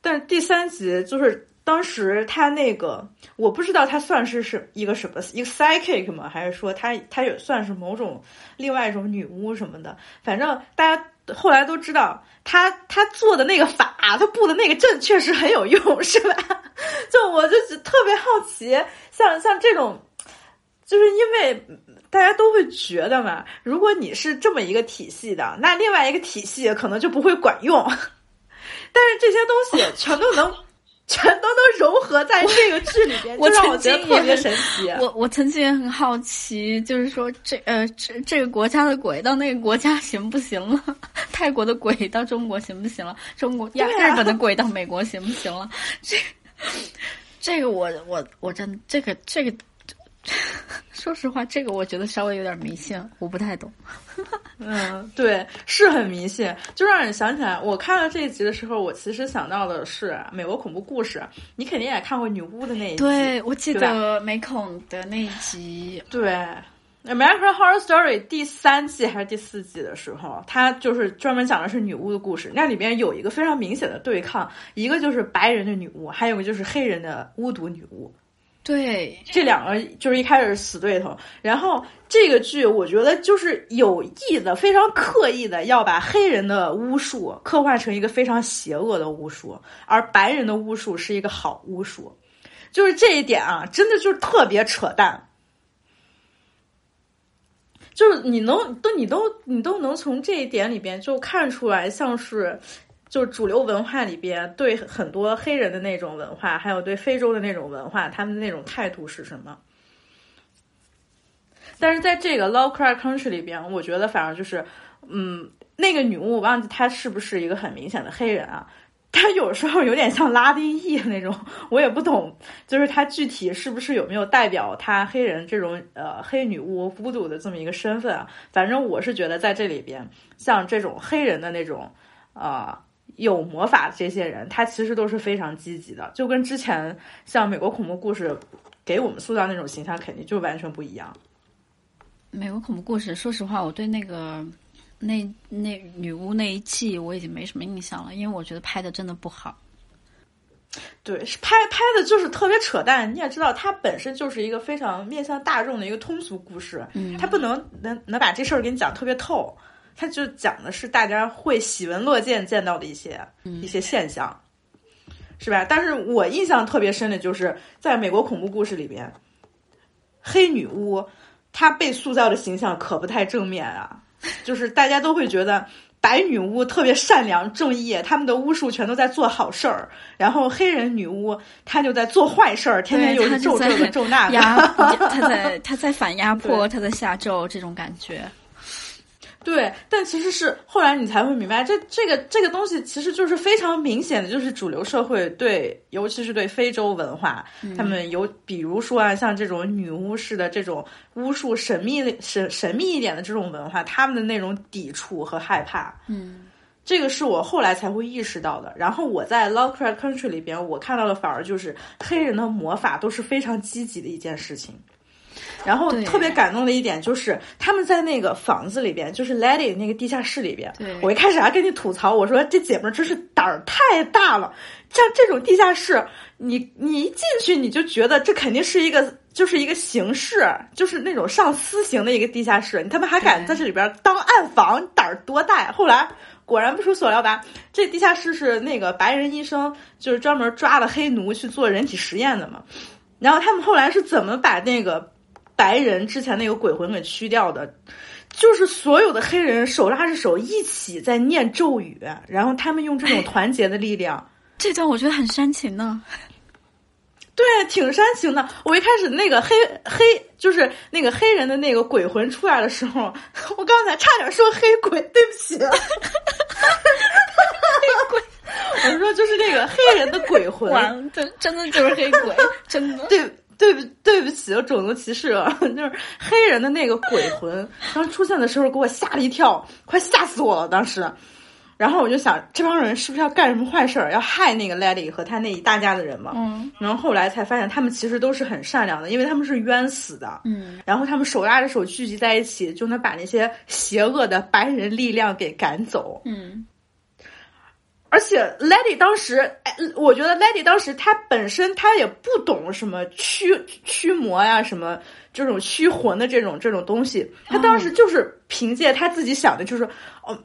但第三集就是。当时他那个，我不知道他算是是一个什么，一个 psychic 吗？还是说他他也算是某种另外一种女巫什么的？反正大家后来都知道，他他做的那个法，他布的那个阵确实很有用，是吧？就我就特别好奇，像像这种，就是因为大家都会觉得嘛，如果你是这么一个体系的，那另外一个体系可能就不会管用。但是这些东西全都能。全都能融合在这个剧里边，我让我觉得特别神奇。我我曾经也很好奇，就是说这呃这这个国家的鬼到那个国家行不行了？泰国的鬼到中国行不行了？中国呀日本的鬼到美国行不行了？这这个我我我真这个这个。说实话，这个我觉得稍微有点迷信，我不太懂。嗯，对，是很迷信，就让人想起来。我看了这一集的时候，我其实想到的是美国恐怖故事。你肯定也看过女巫的那一集，对我记得美恐的那一集。对，《American Horror Story》第三季还是第四季的时候，它就是专门讲的是女巫的故事。那里边有一个非常明显的对抗，一个就是白人的女巫，还有一个就是黑人的巫毒女巫。对，这两个就是一开始死对头，然后这个剧我觉得就是有意的、非常刻意的要把黑人的巫术刻画成一个非常邪恶的巫术，而白人的巫术是一个好巫术，就是这一点啊，真的就是特别扯淡，就是你能都你都你都能从这一点里边就看出来，像是。就是主流文化里边对很多黑人的那种文化，还有对非洲的那种文化，他们的那种态度是什么？但是在这个 Low c r a c Country 里边，我觉得反而就是，嗯，那个女巫我忘记她是不是一个很明显的黑人啊？她有时候有点像拉丁裔那种，我也不懂，就是她具体是不是有没有代表她黑人这种呃黑女巫孤独的这么一个身份啊？反正我是觉得在这里边，像这种黑人的那种啊。有魔法的这些人，他其实都是非常积极的，就跟之前像美国恐怖故事给我们塑造那种形象，肯定就完全不一样。美国恐怖故事，说实话，我对那个那那女巫那一季我已经没什么印象了，因为我觉得拍的真的不好。对，是拍拍的就是特别扯淡。你也知道，它本身就是一个非常面向大众的一个通俗故事，它不能能能把这事儿给你讲特别透。他就讲的是大家会喜闻乐见见到的一些一些现象，是吧？但是我印象特别深的就是在美国恐怖故事里边，黑女巫她被塑造的形象可不太正面啊，就是大家都会觉得白女巫特别善良正义，他们的巫术全都在做好事儿，然后黑人女巫她就在做坏事儿，天天又是咒这个咒那个，她在她在反压迫，她在下咒，这种感觉。对，但其实是后来你才会明白，这这个这个东西其实就是非常明显的，就是主流社会对，尤其是对非洲文化，他们有，比如说啊，像这种女巫式的这种巫术神秘神神秘一点的这种文化，他们的那种抵触和害怕，嗯，这个是我后来才会意识到的。然后我在《Lovecraft Country》里边，我看到的反而就是黑人的魔法都是非常积极的一件事情。然后特别感动的一点就是他们在那个房子里边，就是 Lady 那个地下室里边对，我一开始还跟你吐槽，我说这姐们儿真是胆儿太大了。像这种地下室，你你一进去你就觉得这肯定是一个就是一个形式，就是那种上私刑的一个地下室，你他妈还敢在这里边当暗房，你胆儿多大呀？后来果然不出所料吧，这地下室是那个白人医生就是专门抓了黑奴去做人体实验的嘛。然后他们后来是怎么把那个白人之前那个鬼魂给驱掉的？就是所有的黑人手拉着手一起在念咒语，然后他们用这种团结的力量。这段我觉得很煽情呢。对，挺煽情的。我一开始那个黑黑，就是那个黑人的那个鬼魂出来的时候，我刚才差点说黑鬼，对不起。黑鬼，我是说就是那个黑人的鬼魂。完，这真的就是黑鬼，真的。对对不对不起，我种族歧视了。就是黑人的那个鬼魂刚出现的时候，给我吓了一跳，快吓死我了当时。然后我就想，这帮人是不是要干什么坏事儿，要害那个 Lady 和他那一大家的人嘛？嗯然后后来才发现，他们其实都是很善良的，因为他们是冤死的。嗯，然后他们手拉着手聚集在一起，就能把那些邪恶的白人力量给赶走。嗯，而且 Lady 当时，哎，我觉得 Lady 当时她本身她也不懂什么驱驱魔呀，什么这种驱魂的这种这种东西，她当时就是凭借她自己想的，就是哦，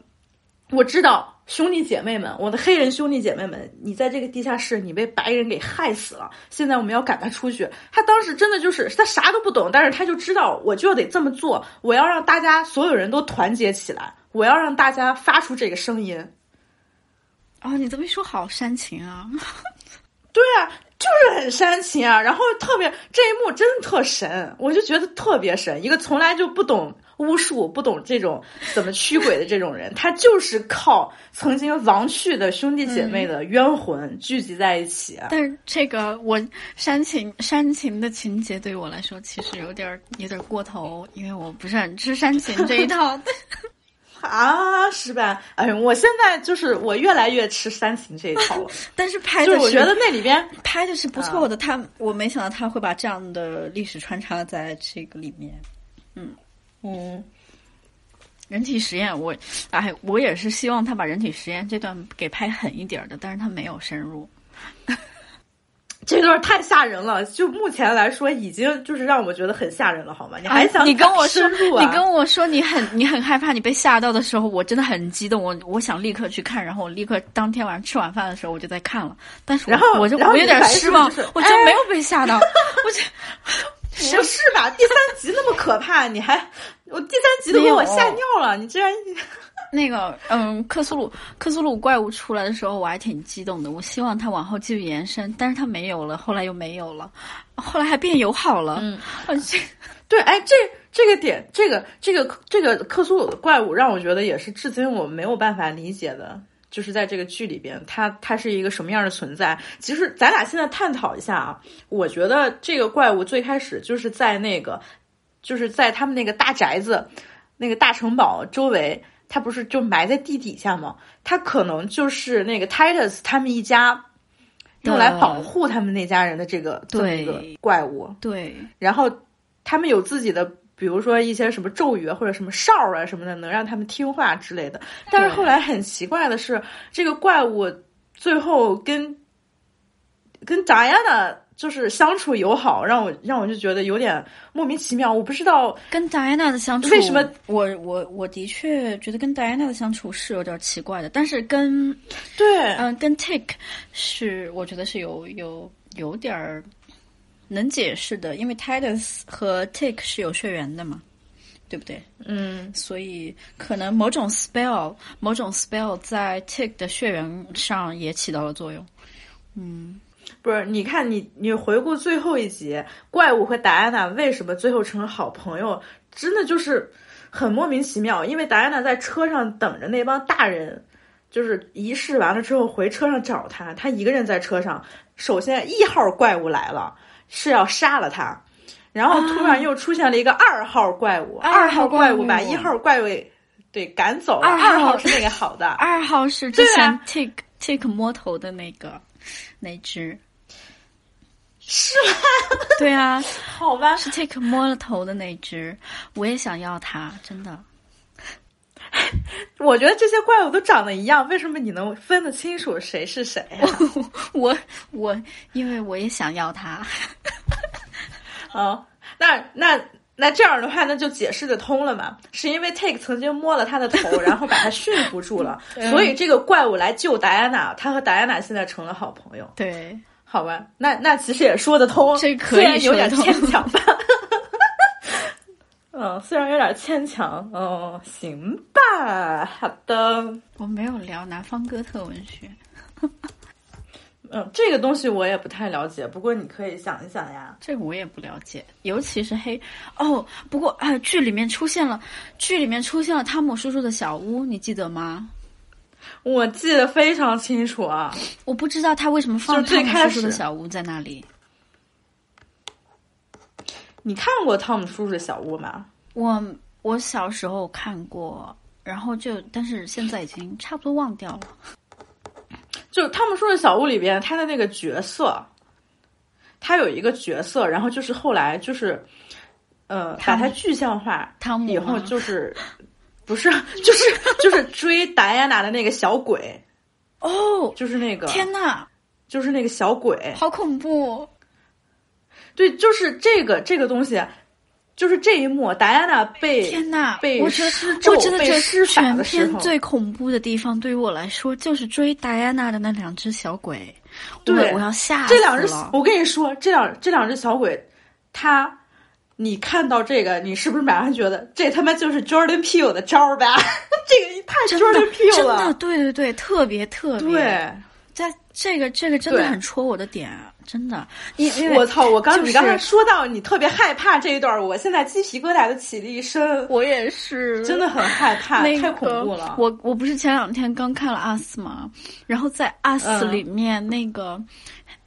我知道兄弟姐妹们，我的黑人兄弟姐妹们，你在这个地下室，你被白人给害死了，现在我们要赶他出去。他当时真的就是他啥都不懂，但是他就知道我就得这么做，我要让大家所有人都团结起来，我要让大家发出这个声音。哦，你这么一说，好煽情啊！对啊，就是很煽情啊，然后特别这一幕真的特神，我就觉得特别神。一个从来就不懂巫术、不懂这种怎么驱鬼的这种人，他就是靠曾经亡去的兄弟姐妹的冤魂聚集在一起。但是这个我煽情煽情的情节对于我来说，其实有点儿有点儿过头，因为我不是很吃煽情这一套。啊，是吧？哎呀，我现在就是我越来越吃煽情这一套了，但是拍的就是我觉得那里边拍的是不错的，他我没想到他会把这样的历史穿插在这个里面。嗯，人体实验，我哎，我也是希望他把人体实验这段给拍狠一点的，但是他没有深入。这段太吓人了，就目前来说已经就是让我觉得很吓人了，好吗？你还想、哎你跟我说？你跟我说你很你很害怕，你被吓到的时候，我真的很激动，我我想立刻去看，然后我立刻当天晚上吃晚饭的时候我就在看了，但是我然后我就后我有点失望，就是我就没有被吓到，我就不是吧？第三集那么可怕，你还我第三集都给我吓尿了，你居然那个，嗯，克苏鲁克苏鲁怪物出来的时候，我还挺激动的。我希望它往后继续延伸，但是它没有了，后来又没有了，后来还变友好了。嗯，这 对，哎，这这个点，这个这个这个克苏鲁的怪物，让我觉得也是至今我没有办法理解的。就是在这个剧里边，它它是一个什么样的存在？其实咱俩现在探讨一下啊，我觉得这个怪物最开始就是在那个，就是在他们那个大宅子、那个大城堡周围，它不是就埋在地底下吗？他可能就是那个 Titus 他们一家用来保护他们那家人的这个这么一个对怪物。对然后他们有自己的，比如说一些什么咒语啊，或者什么哨啊什么的，能让他们听话之类的。但是后来很奇怪的是，这个怪物最后跟跟达安娜就是相处友好，让我让我就觉得有点莫名其妙。我不知道跟戴安娜的相处，为什么我我我的确觉得跟戴安娜的相处是有点奇怪的，但是跟对，嗯、跟 Tick 是我觉得是有有有点儿能解释的，因为 Titus 和 Tick 是有血缘的嘛，对不对？嗯，所以可能某种 spell 某种 spell 在 Tick 的血缘上也起到了作用。嗯，不是，你看你你回顾最后一集，怪物和达安娜为什么最后成了好朋友，真的就是很莫名其妙。因为达安娜在车上等着那帮大人，就是仪式完了之后回车上找他，他一个人在车上。首先一号怪物来了，是要杀了他，然后突然又出现了一个二号怪物，二号号怪物物把一号怪物对赶走了。二号是那个好的，二号是之前对啊 take、take 摸头的那个那只，是吗？对啊，好吧，是 take 摸了头的那只，我也想要它，真的。我觉得这些怪物都长得一样，为什么你能分得清楚谁是谁 呀、我我因为我也想要它，哦，那那那这样的话，那就解释得通了嘛？是因为 Take 曾经摸了他的头，然后把他驯服住了，所以这个怪物来救戴安娜，他和戴安娜现在成了好朋友，对，好吧？那那其实也说得通，这可以虽然有点牵强吧。嗯，虽然有点牵强，嗯，行吧，好的。我没有聊南方哥特文学，嗯，这个东西我也不太了解，不过你可以想一想呀。这个我也不了解，尤其是黑哦。不过啊，剧里面出现了，剧里面出现了汤姆叔叔的小屋，你记得吗？我记得非常清楚啊，我不知道他为什么放汤姆开叔叔的始小屋在那里。你看过汤姆叔叔的小屋吗？我我小时候看过，然后就但是现在已经差不多忘掉了。就汤姆叔叔的小屋里边，他的那个角色，他有一个角色，然后就是后来就是，呃，把他具象化汤姆以后就是，不 是，就是就是追戴安娜的那个小鬼，哦，就是那个，天呐，就是那个小鬼，好恐怖！对，就是这个这个东西，就是这一幕，戴安娜被天呐，被我觉得施咒我被施法全的时候最恐怖的地方，对于我来说就是追戴安娜的那两只小鬼。对我我要吓死这两只了，。我跟你说，这两这两只小鬼，他，你看到这个，你是不是马上觉得这他妈就是 Jordan Peele 的招儿吧？这个太 Jordan Peele 真的，了，对对对，特别特别。对。在这个这个真的很戳我的点，真的。因因为我操！我刚、就是你刚才说到你特别害怕这一段，我现在鸡皮疙瘩都起了一身，我也是，真的很害怕，那个、太恐怖了。我我不是前两天刚看了《us》吗？然后在《us 嗯》里面、那个，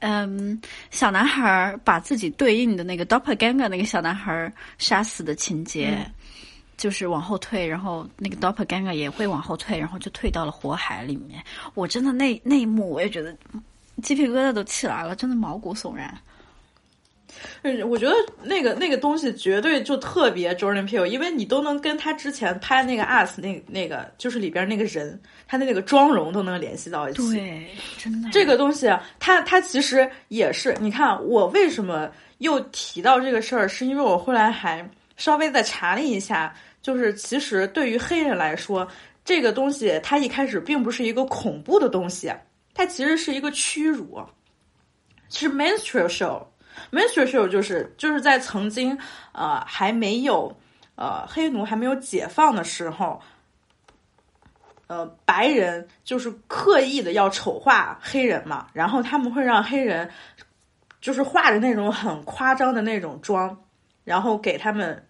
嗯，小男孩儿把自己对应的那个 doppelganger 那个小男孩儿杀死的情节。嗯就是往后退，然后那个 doppelganger 也会往后退，然后就退到了火海里面。我真的那那一幕，我也觉得鸡皮疙瘩都起来了，真的毛骨悚然。嗯，我觉得那个那个东西绝对就特别 Jordan Peele，因为你都能跟他之前拍那个 Us 那那个就是里边那个人，他的那个妆容都能联系到一起。对，真的这个东西啊，它它其实也是，你看我为什么又提到这个事儿，是因为我后来还稍微再查了一下，就是其实对于黑人来说，这个东西它一开始并不是一个恐怖的东西，它其实是一个屈辱，是 menstrual show。Menstrual show 就是就是在曾经呃还没有呃黑奴还没有解放的时候，呃白人就是刻意的要丑化黑人嘛，然后他们会让黑人就是画着那种很夸张的那种妆，然后给他们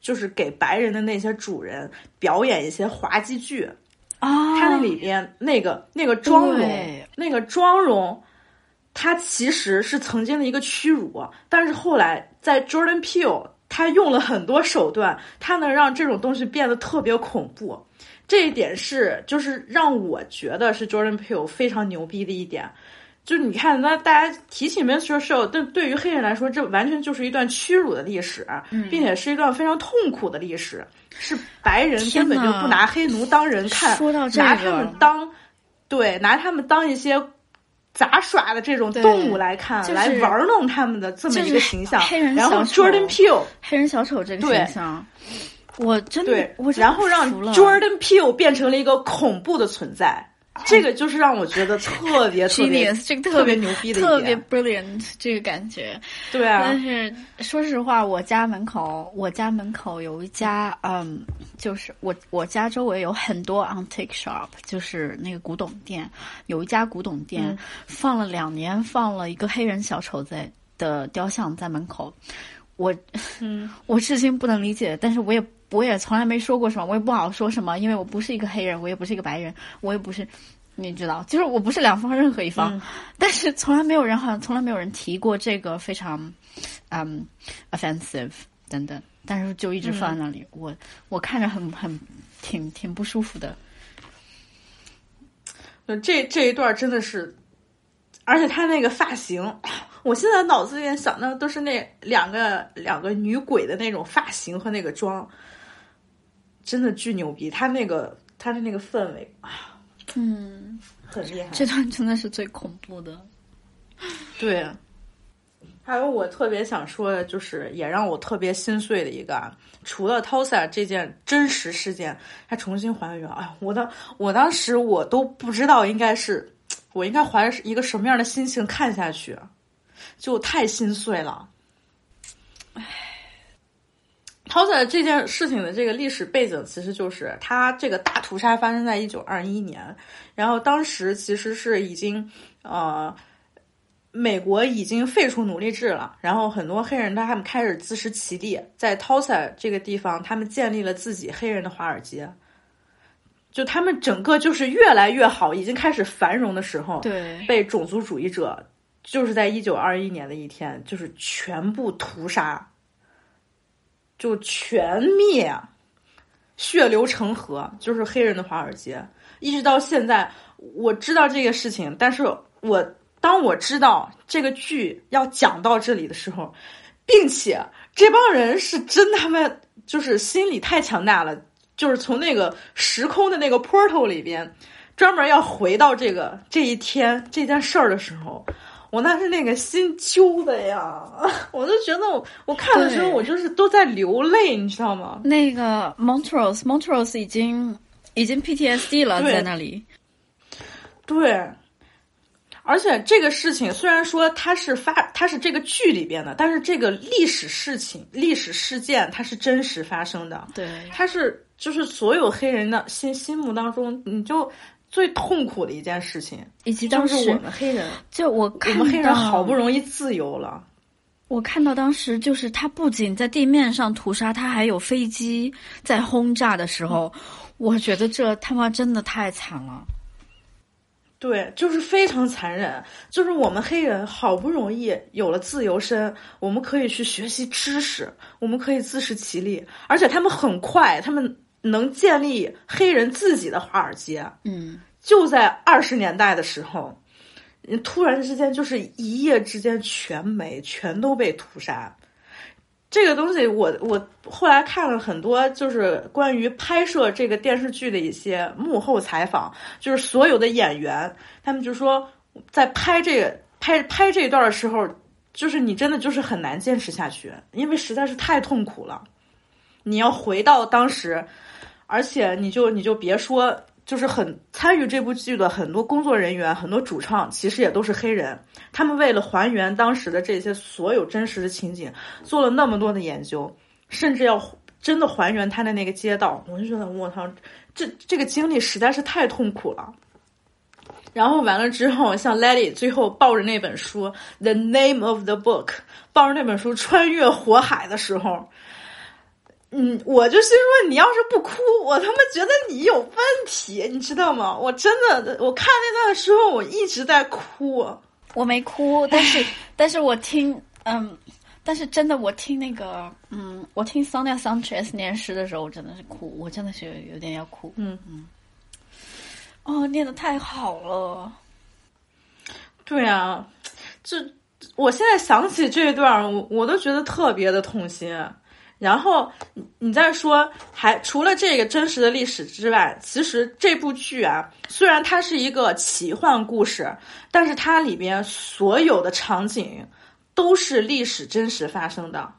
就是给白人的那些主人表演一些滑稽剧。啊，它那里边那个那个妆容，那个妆容，它其实是曾经的一个屈辱，但是后来在 Jordan Peele，他用了很多手段，他能让这种东西变得特别恐怖。这一点是就是让我觉得是 Jordan Peele 非常牛逼的一点。就是你看，那大家提起 menstrual show，但对于黑人来说，这完全就是一段屈辱的历史，嗯并且是一段非常痛苦的历史，是白人根本就不拿黑奴当人看，说到这拿他们当对拿他们当一些杂耍的这种动物来看，就是来玩弄他们的这么一个形象。黑人然后小丑 Jordan Peele 黑人小丑这个形象，我真的我，然后让 Jordan Peele 变成了一个恐怖的存在。这个就是让我觉得特别特别这个特别别牛逼的特别 brilliant 这个感觉。对啊但，是说实话，我家门口，我家门口有一家，嗯，就是我我家周围有很多 antique shop，就是那个古董店，有一家古董店、嗯放了两年，放了一个黑人小丑在的雕像在门口，我嗯，我至今不能理解，但是我也我也从来没说过什么，我也不好说什么，因为我不是一个黑人，我也不是一个白人，我也不是，你知道，就是我不是两方任何一方，嗯。但是从来没有人好像从来没有人提过这个非常，嗯，offensive 等等，但是就一直放在那里，我我看着很很挺挺不舒服的。这这一段真的是，而且他那个发型，我现在脑子里面想的都是那两个两个女鬼的那种发型和那个妆，真的巨牛逼。他那个他的那个氛围啊，嗯，很厉害。这段真的是最恐怖的。对，还有我特别想说的，就是也让我特别心碎的一个，啊除了 Tosa 这件真实事件，他重新还原，哎，我当我当时我都不知道应该是我应该怀着一个什么样的心情看下去，就太心碎了。唉，Tosa 这件事情的这个历史背景，其实就是它这个大屠杀发生在一九二一年，然后当时其实是已经呃。美国已经废除奴隶制了，然后很多黑人他们开始自食其力，在 Tulsa 这个地方，他们建立了自己黑人的华尔街，就他们整个就是越来越好，已经开始繁荣的时候，对，被种族主义者就是在一九二一年的一天，就是全部屠杀，就全灭，血流成河，就是黑人的华尔街，一直到现在，我知道这个事情，但是我。当我知道这个剧要讲到这里的时候，并且这帮人是真他妈就是心理太强大了，就是从那个时空的那个 portal 里边，专门要回到这个这一天这件事儿的时候，我那是那个心揪的呀，我就觉得我我看的时候我就是都在流泪，你知道吗？那个 Montrose Montrose 已经已经 PTSD 了，在那里，对。而且这个事情虽然说它是发，它是这个剧里边的，但是这个历史事情、历史事件它是真实发生的。对，它是就是所有黑人的心心目当中，你就最痛苦的一件事情，以及当时我们黑人，就我我们黑人好不容易自由了。我看到当时就是他不仅在地面上屠杀，他还有飞机在轰炸的时候，我觉得这他妈真的太惨了。对，就是非常残忍。就是我们黑人好不容易有了自由身，我们可以去学习知识，我们可以自食其力，而且他们很快，他们能建立黑人自己的华尔街。嗯，就在二十年代的时候，突然之间就是一夜之间全没，全都被屠杀。这个东西，我我后来看了很多，就是关于拍摄这个电视剧的一些幕后采访，就是所有的演员，他们就说，在拍这个拍拍这一段的时候，就是你真的就是很难坚持下去，因为实在是太痛苦了。你要回到当时，而且你就你就别说。就是很参与这部剧的很多工作人员，很多主创其实也都是黑人。他们为了还原当时的这些所有真实的情景，做了那么多的研究，甚至要真的还原他的那个街道。我就觉得，我操，这这个经历实在是太痛苦了。然后完了之后，像 Lady 最后抱着那本书《The Name of the Book》，抱着那本书穿越火海的时候。嗯，我就是说，你要是不哭，我他妈觉得你有问题，你知道吗？我真的，我看那段的时候，我一直在哭。我没哭，但是，但是我听，嗯，但是真的，我听那个，嗯，我听 Sonia Sanchez 念诗的时候，我真的是哭，我真的是有点要哭。嗯嗯。哦，念的太好了。对啊，这我现在想起这一段，我我都觉得特别的痛心。然后你你再说，还除了这个真实的历史之外，其实这部剧啊，虽然它是一个奇幻故事，但是它里边所有的场景都是历史真实发生的，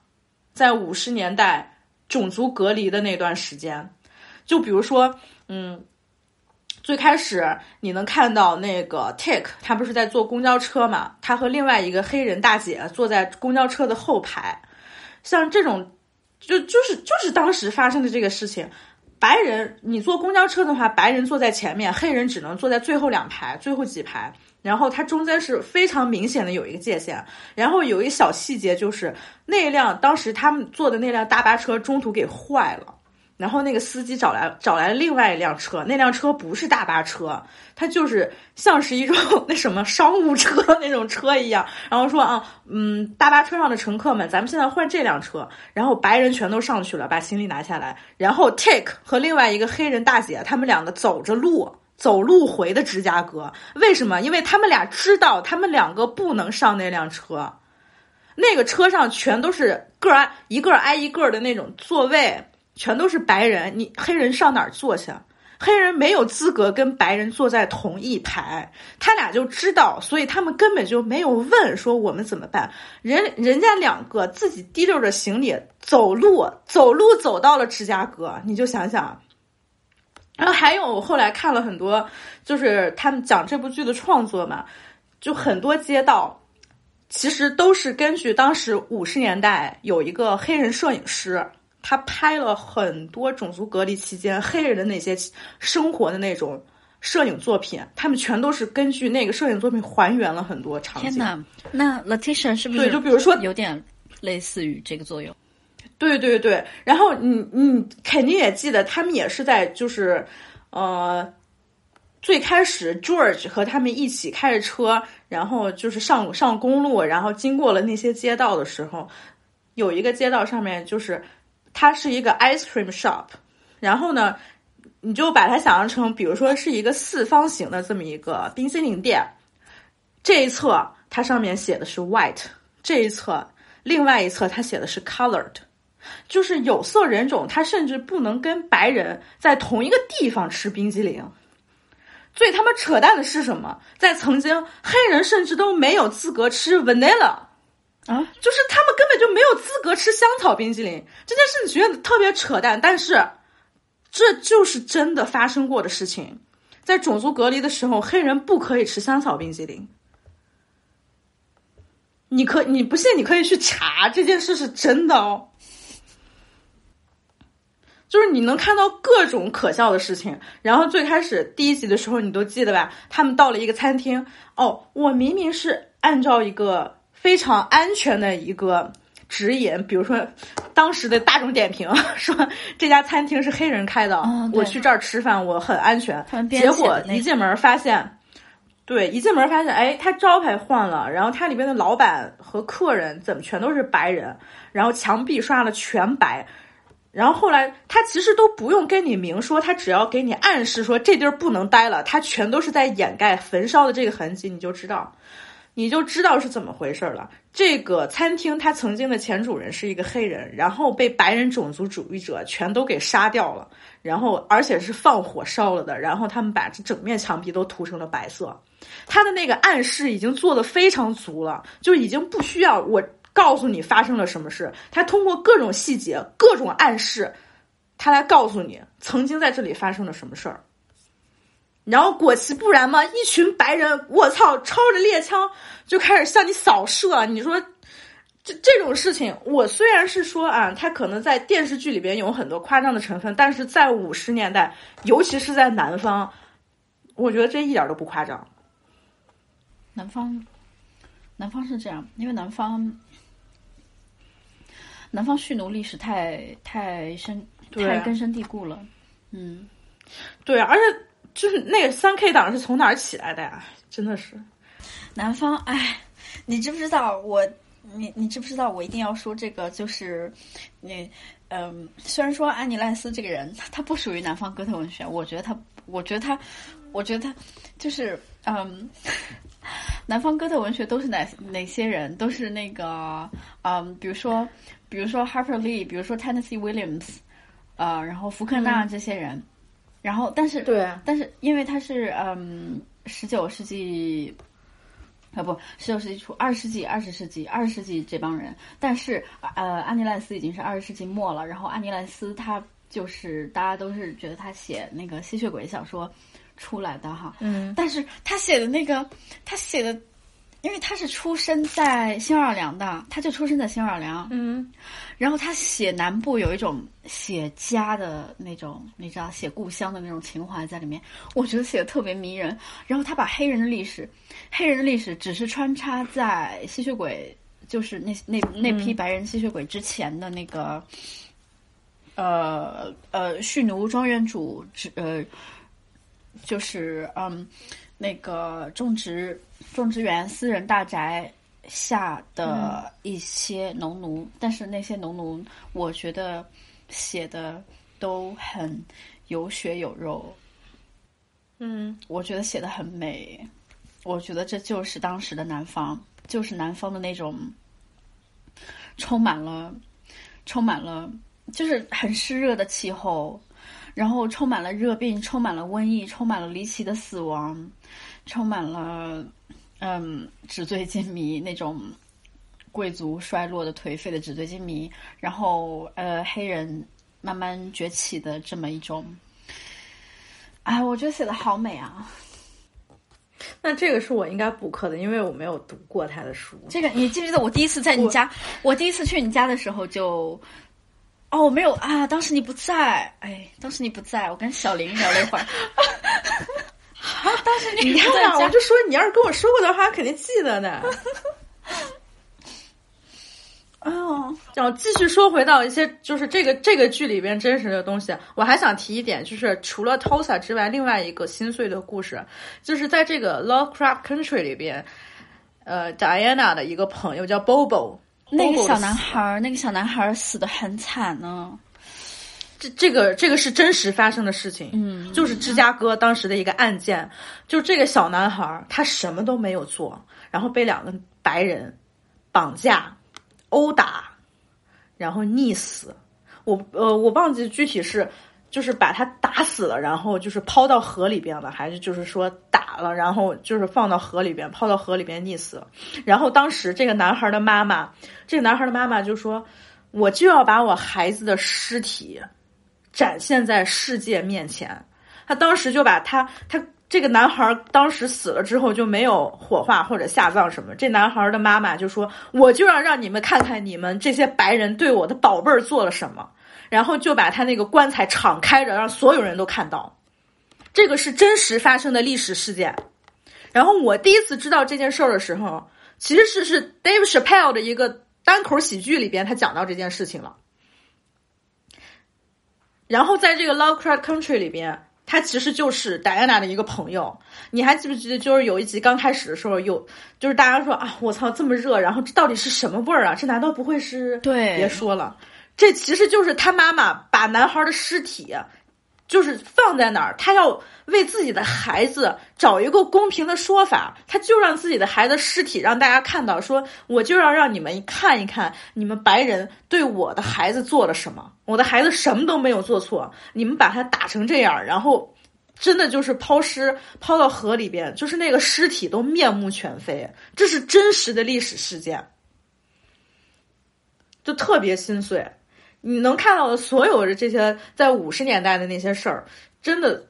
在五十年代种族隔离的那段时间，就比如说，嗯，最开始你能看到那个 Take，他不是在坐公交车嘛，他和另外一个黑人大姐坐在公交车的后排，像这种。就就是就是当时发生的这个事情，白人你坐公交车的话，白人坐在前面，黑人只能坐在最后两排、最后几排，然后它中间是非常明显的有一个界限。然后有一小细节就是那辆当时他们坐的那辆大巴车中途给坏了，然后那个司机找来找来了另外一辆车，那辆车不是大巴车，它就是像是一种 那什么商务车那种车一样。然后说啊，嗯，大巴车上的乘客们，咱们现在换这辆车。然后白人全都上去了，把行李拿下来。然后 Take 和另外一个黑人大姐，他们两个走着路走路回的芝加哥。为什么？因为他们俩知道他们两个不能上那辆车，那个车上全都是个挨一个挨一个的那种座位。全都是白人，你黑人上哪儿坐去？黑人没有资格跟白人坐在同一排，他俩就知道，所以他们根本就没有问说我们怎么办。人人家两个自己提溜着行李走路，走路走到了芝加哥，你就想想。然后还有我后来看了很多，就是他们讲这部剧的创作嘛，就很多街道其实都是根据当时五十年代有一个黑人摄影师。他拍了很多种族隔离期间黑人的那些生活的那种摄影作品，他们全都是根据那个摄影作品还原了很多场景。天哪，那 Letitia 是不是对？就比如说有点类似于这个作用。对对对，然后你你肯定也记得，他们也是在就是呃最开始 George 和他们一起开着车，然后就是上上公路，然后经过了那些街道的时候，有一个街道上面就是。它是一个 ice cream shop，然后呢，你就把它想象成，比如说是一个四方形的这么一个冰淇淋店，这一侧它上面写的是 white，这一侧另外一侧它写的是 colored，就是有色人种，他甚至不能跟白人在同一个地方吃冰激凌。最他妈扯淡的是什么？在曾经，黑人甚至都没有资格吃 vanilla。啊，就是他们根本就没有资格吃香草冰激凌这件事，你觉得特别扯淡，但是这就是真的发生过的事情。在种族隔离的时候，黑人不可以吃香草冰激凌。你可你不信，你可以去查这件事是真的哦。就是你能看到各种可笑的事情。然后最开始第一集的时候，你都记得吧？他们到了一个餐厅，哦，我明明是按照一个。非常安全的一个指引，比如说当时的大众点评 说这家餐厅是黑人开的，我去这儿吃饭我很安全。结果一进门发现，对，一进门发现，哎，他招牌换了，然后他里边的老板和客人怎么全都是白人，然后墙壁刷了全白，然后后来他其实都不用跟你明说，他只要给你暗示说这地儿不能待了，他全都是在掩盖焚烧的这个痕迹，你就知道。你就知道是怎么回事了。这个餐厅它曾经的前主人是一个黑人，然后被白人种族主义者全都给杀掉了，然后而且是放火烧了的，然后他们把这整面墙壁都涂成了白色。他的那个暗示已经做的非常足了，就已经不需要我告诉你发生了什么事。他通过各种细节、各种暗示，他来告诉你曾经在这里发生了什么事儿。然后果其不然嘛，一群白人，我操，抄着猎枪就开始向你扫射。你说这这种事情，我虽然是说啊，他可能在电视剧里边有很多夸张的成分，但是在五十年代，尤其是在南方，我觉得这一点都不夸张。南方，南方是这样，因为南方，南方蓄奴历史太太深，太根深蒂固了。嗯，对，而且。就是那个三 K 党是从哪儿起来的呀？真的是，南方哎，你知不知道我？你你知不知道我一定要说这个？就是你嗯，虽然说安妮赖斯这个人他不属于南方哥特文学，我觉得他，我觉得他，我觉得他就是嗯，南方哥特文学都是哪哪些人？都是那个嗯，比如说比如说 Harper Lee，比如说 Tennessee Williams，呃，然后福克纳这些人。然后，但是，对，但是，因为他是嗯，十九世纪，啊不，十九世纪初，二十世纪，二十世纪，二十世纪这帮人，但是呃，安妮莱斯已经是二十世纪末了。然后，安妮莱斯他就是大家都是觉得他写那个吸血鬼小说出来的哈，嗯，但是他写的那个，他写的。因为他是出生在新奥尔良的，他就出生在新奥尔良。嗯，然后他写南部有一种写家的那种，你知道，写故乡的那种情怀在里面，我觉得写的特别迷人。然后他把黑人的历史，黑人的历史只是穿插在吸血鬼，就是那那那批白人吸血鬼之前的那个呃呃蓄奴庄园主呃就是嗯那个种植种植园私人大宅下的一些农奴，但是那些农奴我觉得写的都很有血有肉，嗯。我觉得写的很美，我觉得这就是当时的南方，就是南方的那种充满了充满了就是很湿热的气候，然后充满了热病，充满了瘟疫，充满了离奇的死亡，充满了嗯纸醉金迷那种贵族衰落的颓废的纸醉金迷，然后呃黑人慢慢崛起的这么一种。哎，我觉得写的好美啊！那这个是我应该补课的，因为我没有读过他的书。这个你记不记得我第一次在你家，我第一次去你家的时候就，哦，我没有啊，当时你不在，哎，当时你不在，我跟小林聊了一会儿。当时你看啊，家我就说你要是跟我说过的话，肯定记得的。哎 呦，然后继续说回到一些就是这个这个剧里边真实的东西，我还想提一点，就是除了 Tosa 之外，另外一个心碎的故事，就是在这个 Lovecraft Country 里边，呃，Diana 的一个朋友叫 Bobo，那个小男孩儿，那个小男孩儿死的很惨呢。这这个这个是真实发生的事情，嗯就是芝加哥当时的一个案件，就这个小男孩儿他什么都没有做，然后被两个白人绑架、殴打，然后溺死。我呃我忘记具体是就是把他打死了，然后就是抛到河里边了，还是就是说打了，然后就是放到河里边，抛到河里边溺死了。然后当时这个男孩的妈妈，这个男孩的妈妈就说：“我就要把我孩子的尸体。”展现在世界面前。他当时就把他他这个男孩当时死了之后就没有火化或者下葬什么。这男孩的妈妈就说：“我就要让你们看看你们这些白人对我的宝贝儿做了什么。”然后就把他那个棺材敞开着，让所有人都看到。这个是真实发生的历史事件。然后我第一次知道这件事儿的时候，其实是是 Dave Chappelle 的一个单口喜剧里边，他讲到这件事情了。然后在这个 Lovecraft Country 里边，他其实就是戴安娜的一个朋友。你还记不记得，就是有一集刚开始的时候，有就是大家说啊，我操，这么热，然后这到底是什么味儿啊？这难道不会是？对别说了，这其实就是他妈妈把男孩的尸体，就是放在那儿，他要为自己的孩子找一个公平的说法，他就让自己的孩子尸体让大家看到，说我就要让你们看一看，你们白人对我的孩子做了什么，我的孩子什么都没有做错，你们把他打成这样，然后真的就是抛尸抛到河里边，就是那个尸体都面目全非，这是真实的历史事件，就特别心碎。你能看到的所有的这些在五十年代的那些事儿，真的，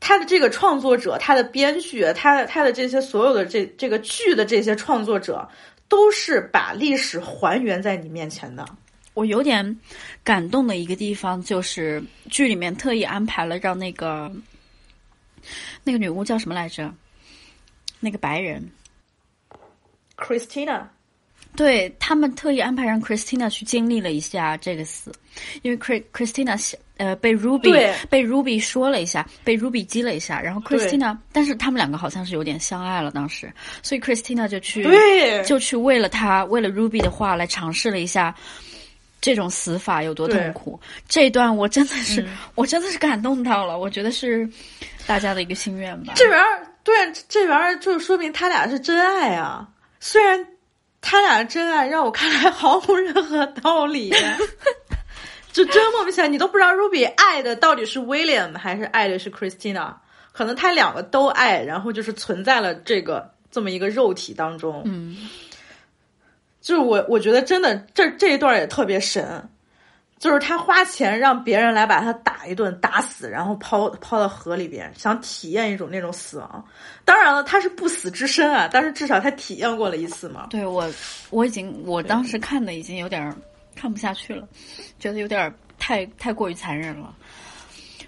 他的这个创作者、他的编剧、他的他的这些所有的这这个剧的这些创作者，都是把历史还原在你面前的。我有点感动的一个地方，就是剧里面特意安排了让那个那个女巫叫什么来着？那个白人，Christina，对他们特意安排让 Christina 去经历了一下这个死，因为 Chris Christina 呃被 Ruby 被 Ruby 说了一下，被 Ruby 激了一下，然后 Christina，但是他们两个好像是有点相爱了当时，所以 Christina 就去对就去为了他为了 Ruby 的话来尝试了一下。这种死法有多痛苦？这一段我真的是，嗯我真的是感动到了。我觉得是大家的一个心愿吧。这玩意儿，对，这玩意儿就说明他俩是真爱啊。虽然他俩的真爱让我看来毫无任何道理，就真莫名其妙，你都不知道 Ruby 爱的到底是 William 还是爱的是 Christina，可能他两个都爱，然后就是存在了这个这么一个肉体当中。嗯，就是我，我觉得真的这这一段也特别神，就是他花钱让别人来把他打一顿，打死，然后抛抛到河里边，想体验一种那种死亡。当然了，他是不死之身啊，但是至少他体验过了一次嘛。对我，我已经我当时看的已经有点儿看不下去了，觉得有点儿太太过于残忍了，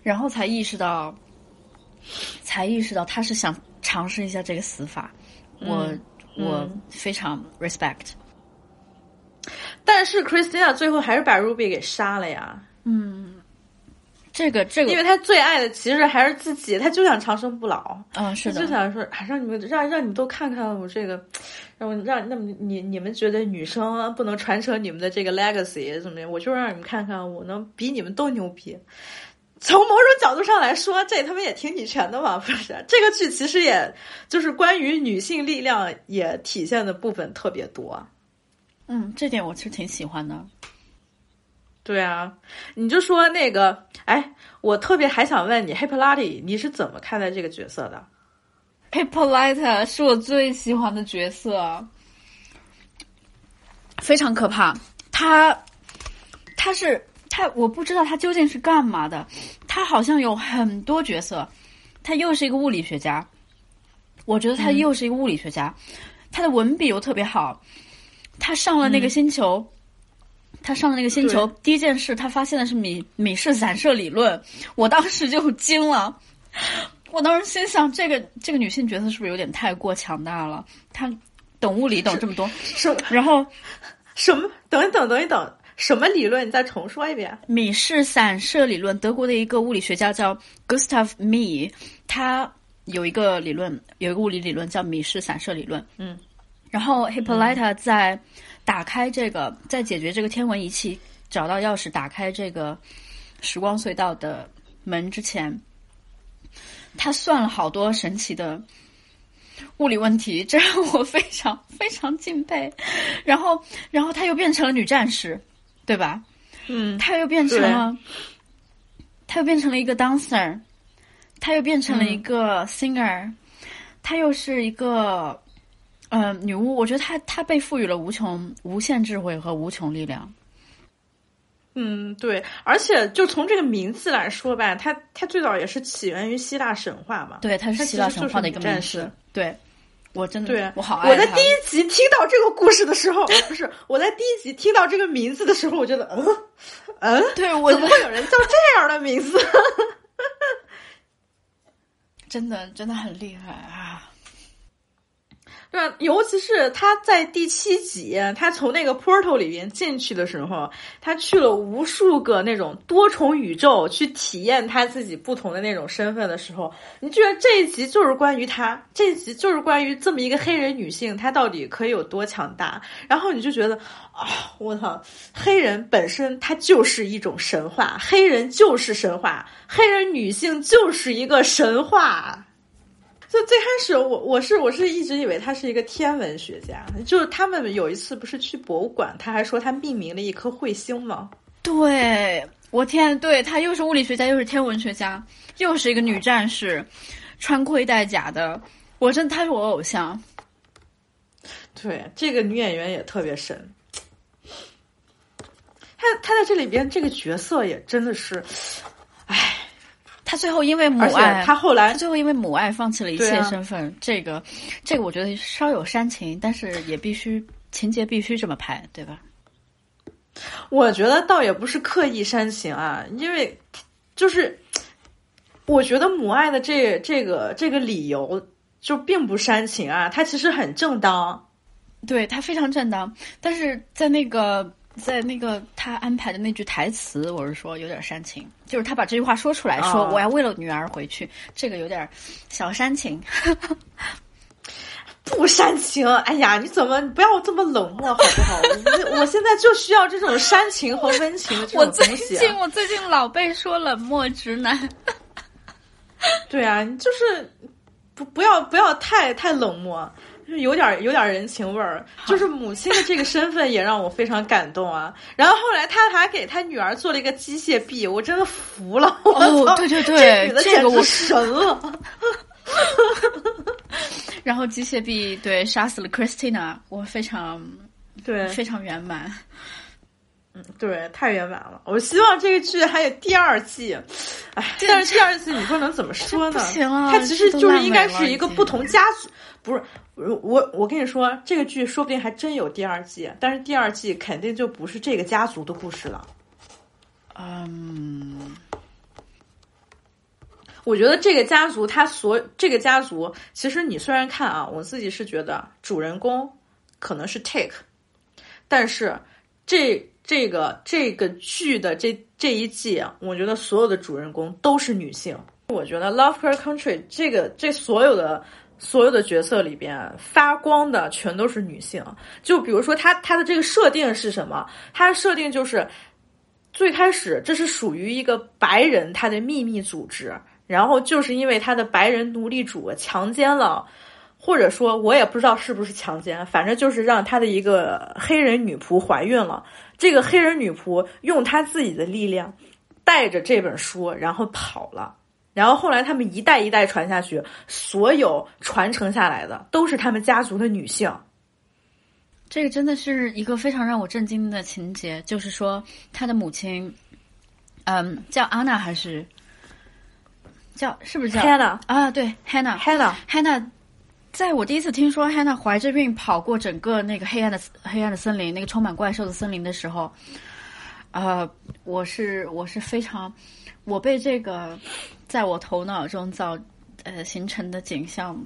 然后才意识到，才意识到他是想尝试一下这个死法，我、嗯我非常 respect。但是 Christina 最后还是把 Ruby 给杀了呀。嗯，这个这个，因为他最爱的其实还是自己，他就想长生不老。嗯，是的，就想说，啊，让你们让让你们都看看我这个，让我让那么你你们觉得女生不能传承你们的这个 legacy 怎么样？我就让你们看看，我能比你们都牛逼。从某种角度上来说，这他们也挺女权的嘛，不是？这个剧其实也就是关于女性力量也体现的部分特别多。嗯，这点我其实挺喜欢的。对啊，你就说那个，哎，我特别还想问你，Hippolyte，你是怎么看待这个角色的？Hippolyte 是我最喜欢的角色，非常可怕。他，他是他，我不知道他究竟是干嘛的。他好像有很多角色，他又是一个物理学家，我觉得他又是一个物理学家，他的文笔又特别好。他上了那个星球。他上了那个星球，第一件事他发现的是米米氏散射理论，我当时就惊了。我当时心想，这个这个女性角色是不是有点太过强大了？她懂物理，懂这么多，是然后什么？等一等，等一等，什么理论？你再重说一遍。米氏散射理论，德国的一个物理学家叫 Gustav Mie，他有一个理论，有一个物理理论叫米氏散射理论。嗯，然后 Hippolyta 在。打开这个，在解决这个天文仪器找到钥匙打开这个时光隧道的门之前，他算了好多神奇的物理问题，这让我非常非常敬佩。然后，然后他又变成了女战士，对吧？嗯，他又变成了，他又变成了一个 dancer，他又变成了一个 singer，他又是一个。呃，女巫，我觉得她她被赋予了无穷无限智慧和无穷力量。嗯，对，而且就从这个名字来说吧，她她最早也是起源于希腊神话嘛。对，她是希腊神话的一个战士。对，我真的对我好爱我在第一集听到这个故事的时候，不是我在第一集听到这个名字的时候，我觉得，嗯嗯，对我怎么会有人叫这样的名字？真的真的很厉害啊！对，尤其是他在第七集，他从那个 portal 里边进去的时候，他去了无数个那种多重宇宙去体验他自己不同的那种身份的时候，你觉得这一集就是关于他，这一集就是关于这么一个黑人女性，她到底可以有多强大？然后你就觉得啊，我操，黑人本身它就是一种神话，黑人就是神话，黑人女性就是一个神话。就最开始，我我是我是一直以为他是一个天文学家，就是他们有一次不是去博物馆，他还说他命名了一颗彗星吗？对，我天，对他又是物理学家，又是天文学家，又是一个女战士，穿盔戴甲的，我真他是我偶像。对，这个女演员也特别神，她她在这里边这个角色也真的是，唉。他最后因为母爱，他后来他最后因为母爱放弃了一切身份。这个，这个我觉得稍有煽情，但是也必须情节必须这么拍，对吧？我觉得倒也不是刻意煽情啊，因为就是我觉得母爱的这这个这个理由就并不煽情啊，它其实很正当，对他非常正当，但是在那个。在那个他安排的那句台词，我是说有点煽情，就是他把这句话说出来，说我要为了女儿回去，这个有点小煽情。不煽情，哎呀，你怎么不要这么冷漠好不好？我我现在就需要这种煽情和温情的这种东西。我最近我最近老被说冷漠直男。对啊，就是不不要不要太太冷漠。就是有点有点人情味儿，就是母亲的这个身份也让我非常感动啊。然后后来他还给他女儿做了一个机械臂，我真的服了。哦，对对对，这女的简直神了。然后机械臂对杀死了 Christina，我非常对非常圆满。嗯，对，太圆满了。我希望这个剧还有第二季。哎，但是第二季你说能怎么说呢？行啊，它其实就是应该是一个不同家族，不是。我我跟你说，这个剧说不定还真有第二季，但是第二季肯定就不是这个家族的故事了。嗯，我觉得这个家族，他所这个家族，其实你虽然看啊，我自己是觉得主人公可能是 Take，但是这这个这个剧的这这一季，我觉得所有的主人公都是女性。我觉得《Love Her Country》这个这所有的所有的角色里边发光的全都是女性。就比如说，她，她的这个设定是什么？她的设定就是最开始这是属于一个白人他的秘密组织，然后就是因为他的白人奴隶主强奸了。或者说，我也不知道是不是强奸，反正就是让他的一个黑人女仆怀孕了。这个黑人女仆用她自己的力量带着这本书，然后跑了。然后后来他们一代一代传下去，所有传承下来的都是他们家族的女性。这个真的是一个非常让我震惊的情节，就是说他的母亲，嗯，叫安娜还是叫是不是叫 Hannah 啊？对，Hannah，Hannah，Hannah。在我第一次听说 Hannah 怀着孕跑过整个那个黑暗的黑暗的森林，那个充满怪兽的森林的时候，呃，我是我是非常，我被这个在我头脑中造呃形成的景象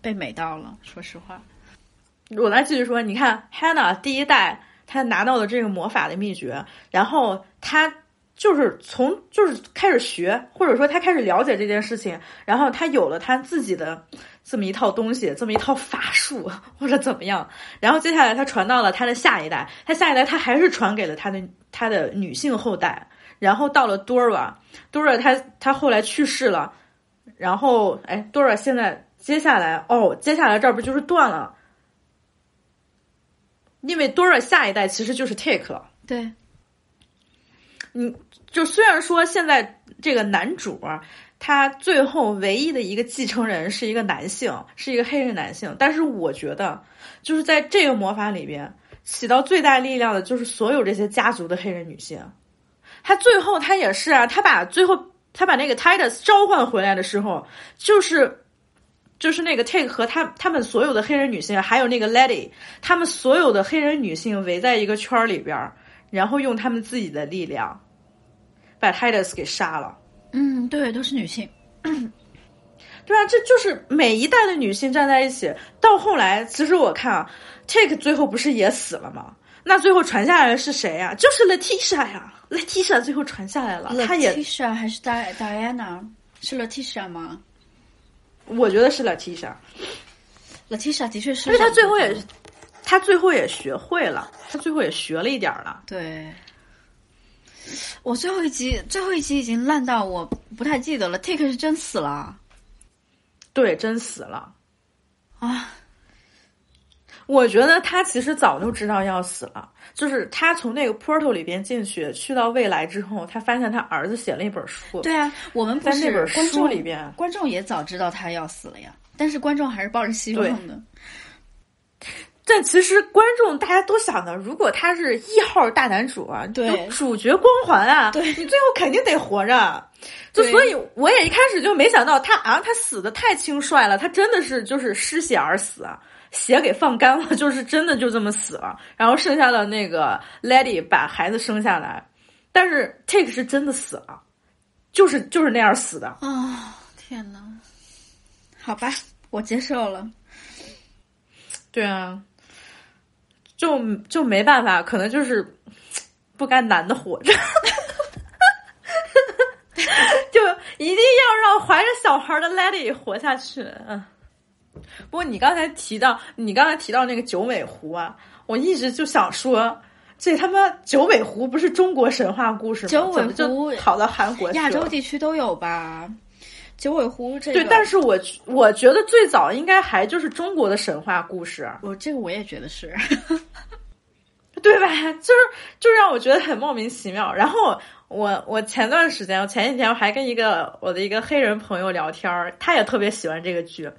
被美到了。说实话，我来继续说，你看 Hannah 第一代，他拿到了这个魔法的秘诀，然后他就是从就是开始学，或者说他开始了解这件事情，然后他有了他自己的。这么一套东西，这么一套法术，或者怎么样？然后接下来他传到了他的下一代，他下一代他还是传给了他的他的女性后代。然后到了 Dora，Dora 他他后来去世了。然后哎，Dora 现在接下来哦，接下来这儿不就是断了？因为 Dora 下一代其实就是 Take 了。对，嗯，就虽然说现在这个男主。他最后唯一的一个继承人是一个男性，是一个黑人男性。但是我觉得，就是在这个魔法里边起到最大力量的，就是所有这些家族的黑人女性。他最后他也是啊，他把最后他把那个 Titus 召唤回来的时候，就是就是那个 Take 和他他们所有的黑人女性，还有那个 Lady，他们所有的黑人女性围在一个圈里边，然后用他们自己的力量把 Titus 给杀了。嗯，对，都是女性，对啊，这就是每一代的女性站在一起。到后来，其实我看啊，Take 最后不是也死了吗？那最后传下来的是谁呀？就是 Letitia 呀，Letitia 最后传下来了。Letitia 还是 Diana？是 Letitia 吗？我觉得是 Letitia。Letitia 的确是，因为他最后也，他最后也学会了，他最后也学了一点了。对。我最后一集，最后一集已经烂到我不太记得了。Take 是真死了，对，真死了啊！我觉得他其实早就知道要死了，就是他从那个 portal 里边进去，去到未来之后，他发现他儿子写了一本书。对啊，我们在那本书里边，观众也早知道他要死了呀，但是观众还是抱着希望的。但其实观众大家都想的，如果他是一号大男主啊，对主角光环啊，对你最后肯定得活着。就所以我也一开始就没想到他啊，他死的太轻率了，他真的是就是失血而死，血给放干了，就是真的就这么死了。然后剩下的那个 Lady 把孩子生下来，但是 Take 是真的死了，就是就是那样死的。啊，天呐，好吧，我接受了。对啊。就就没办法，可能就是不该男的活着，就一定要让怀着小孩的 Lady 活下去。嗯，不过你刚才提到，你刚才提到那个九尾狐啊，我一直就想说，这他妈九尾狐不是中国神话故事吗？九尾狐跑到韩国，亚洲地区都有吧？九尾狐这对，但是我我觉得最早应该还就是中国的神话故事。我这个我也觉得是，对吧？就是就让我觉得很莫名其妙。然后我我前段时间，我前几天我还跟一个我的一个黑人朋友聊天他也特别喜欢这个剧。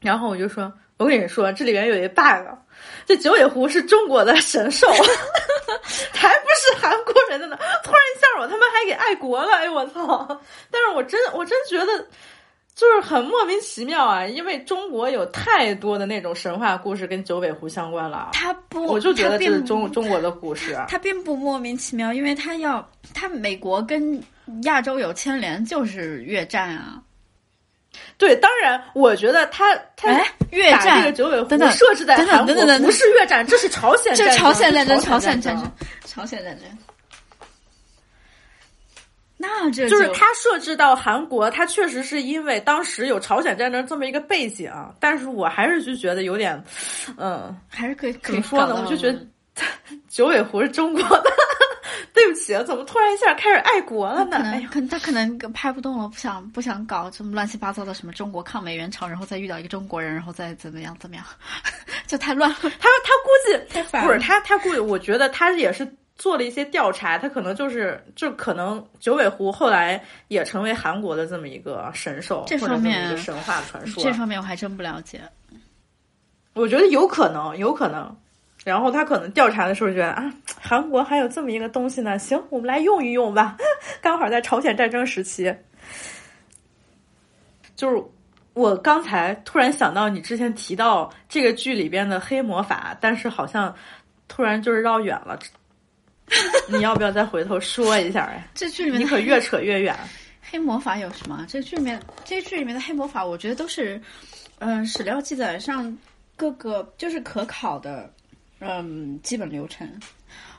然后我就说，我跟你说，这里面有一 bug，这九尾狐是中国的神兽。才不是韩国人的呢！突然一下，我他妈还给爱国了！哎，我操！但是我真，我真觉得就是很莫名其妙啊！因为中国有太多的那种神话故事跟九尾狐相关了。他不，我就觉得这是中中国的故事。他并不莫名其妙，因为他要他美国跟亚洲有牵连，就是越战啊。对，当然，我觉得他他哎越把战这个九尾狐设置在韩国不是越战，这是朝鲜这战争，是朝鲜战争，朝朝鲜战战争，朝鲜战争。那这就是他设置到韩国，他确实是因为当时有朝鲜战争这么一个背景，但是我还是就觉得有点，嗯，还是可以怎可以么说呢？我就觉得 九尾狐是中国的，怎么突然一下开始爱国了呢？可能可能他可能拍不动了，不想不想搞这么乱七八糟的什么中国抗美援朝，然后再遇到一个中国人，然后再怎么样怎么样，就太乱了。他他估计不是他他估计，我觉得他也是做了一些调查，他可能就是就可能九尾狐后来也成为韩国的这么一个神兽，这方面一个神话传说。这方面我还真不了解。我觉得有可能，有可能。然后他可能调查的时候觉得啊，韩国还有这么一个东西呢，行，我们来用一用吧。刚好在朝鲜战争时期，就是我刚才突然想到你之前提到这个剧里边的黑魔法，但是好像突然就是绕远了。你要不要再回头说一下呀？这剧里面你可越扯越远。黑魔法有什么？这剧里面这剧里面的黑魔法，我觉得都是，嗯、史料记载上各个就是可考的，嗯，基本流程，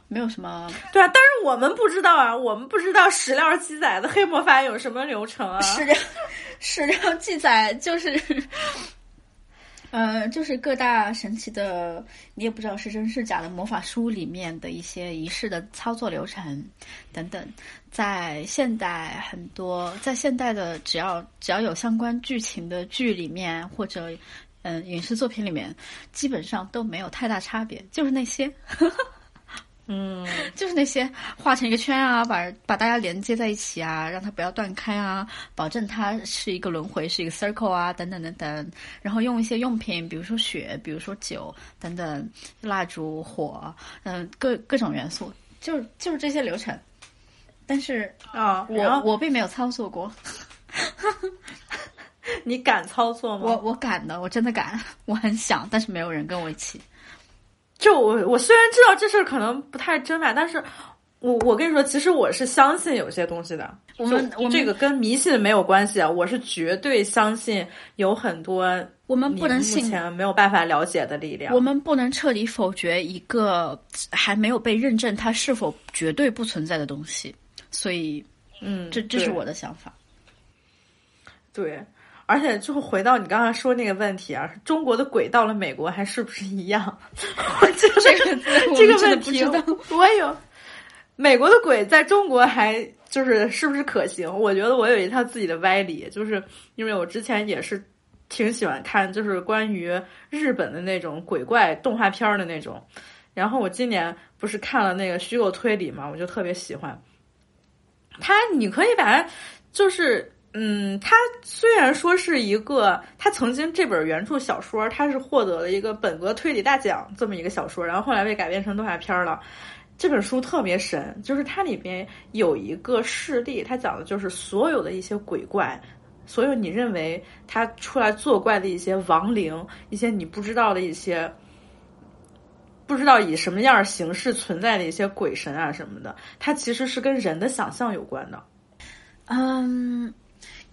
没有什么对啊，但是我们不知道啊，我们不知道史料记载的黑魔法有什么流程啊？史料 史料记载就是，呃，就是各大神奇的，你也不知道是真是假的魔法书里面的一些仪式的操作流程等等，在现代很多，在现代的只要只要有相关剧情的剧里面或者嗯影视作品里面，基本上都没有太大差别，就是那些。嗯，就是那些画成一个圈啊，把把大家连接在一起啊，让它不要断开啊，保证它是一个轮回，是一个 circle 啊，等等等等。然后用一些用品，比如说雪，比如说酒等等，蜡烛、火，嗯、各各种元素，就是就是这些流程。但是啊，我我并没有操作过，你敢操作吗？我我敢的，我真的敢，我很想，但是没有人跟我一起。就我我虽然知道这事儿可能不太真吧，但是我我跟你说，其实我是相信有些东西的。我们我们这个跟迷信没有关系啊，我是绝对相信有很多我们不能信前没有办法了解的力量。我们不能彻底否决一个还没有被认证它是否绝对不存在的东西，所以嗯，这这是我的想法。对。而且，就回到你刚才说那个问题啊，中国的鬼到了美国还是不是一样？这个这个问题我有。美国的鬼在中国还就是是不是可行？我觉得我有一套自己的歪理，就是因为我之前也是挺喜欢看，就是关于日本的那种鬼怪动画片儿的那种。然后我今年不是看了那个虚构推理嘛，我就特别喜欢。它你可以把它就是。嗯，它虽然说是一个，它曾经这本原著小说，它是获得了一个本格推理大奖这么一个小说，然后后来被改编成动画片了。这本书特别神，就是它里边有一个事例，它讲的就是所有的一些鬼怪，所有你认为他出来作怪的一些亡灵，一些你不知道的一些。不知道以什么样的形式存在的一些鬼神啊什么的，它其实是跟人的想象有关的。嗯，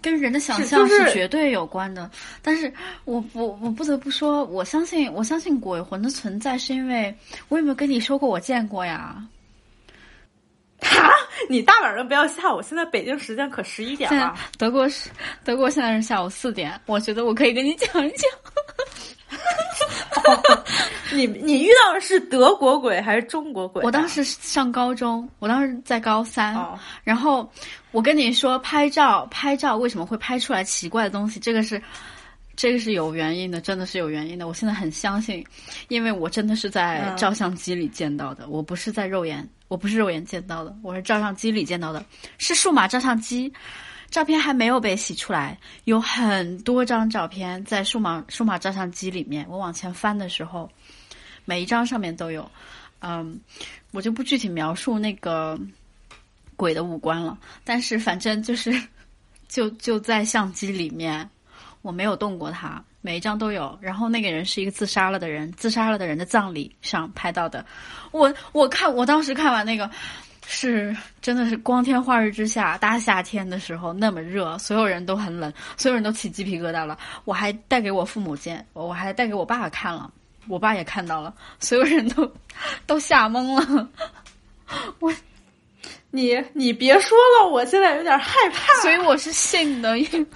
跟人的想象是是绝对有关的。但是我我我不得不说，我相信我相信鬼魂的存在，是因为我有没有跟你说过我见过呀？哈，你大晚上不要吓我！现在北京时间可十一点了。德国是德国现在是下午四点，我觉得我可以跟你讲一讲。你你遇到的是德国鬼还是中国鬼啊？我当时上高中，我当时在高三，哦然后我跟你说，拍照拍照为什么会拍出来奇怪的东西？这个是这个是有原因的，真的是有原因的。我现在很相信，因为我真的是在嗯照相机里见到的，我不是在肉眼，我不是肉眼见到的，我是照相机里见到的，是数码照相机。照片还没有被洗出来，有很多张照片在数码数码照相机里面。我往前翻的时候，每一张上面都有。嗯，我就不具体描述那个鬼的五官了，但是反正就是就就在相机里面，我没有动过他，每一张都有。然后那个人是一个自杀了的人，自杀了的人的葬礼上拍到的。我我看我当时看完那个。是真的是光天化日之下，大夏天的时候那么热，所有人都很冷，所有人都起鸡皮疙瘩了。我还带给我父母见，我还带给我爸爸看了，我爸也看到了，所有人都都吓懵了。我，你你别说了，我现在有点害怕。所以我是信的，因为。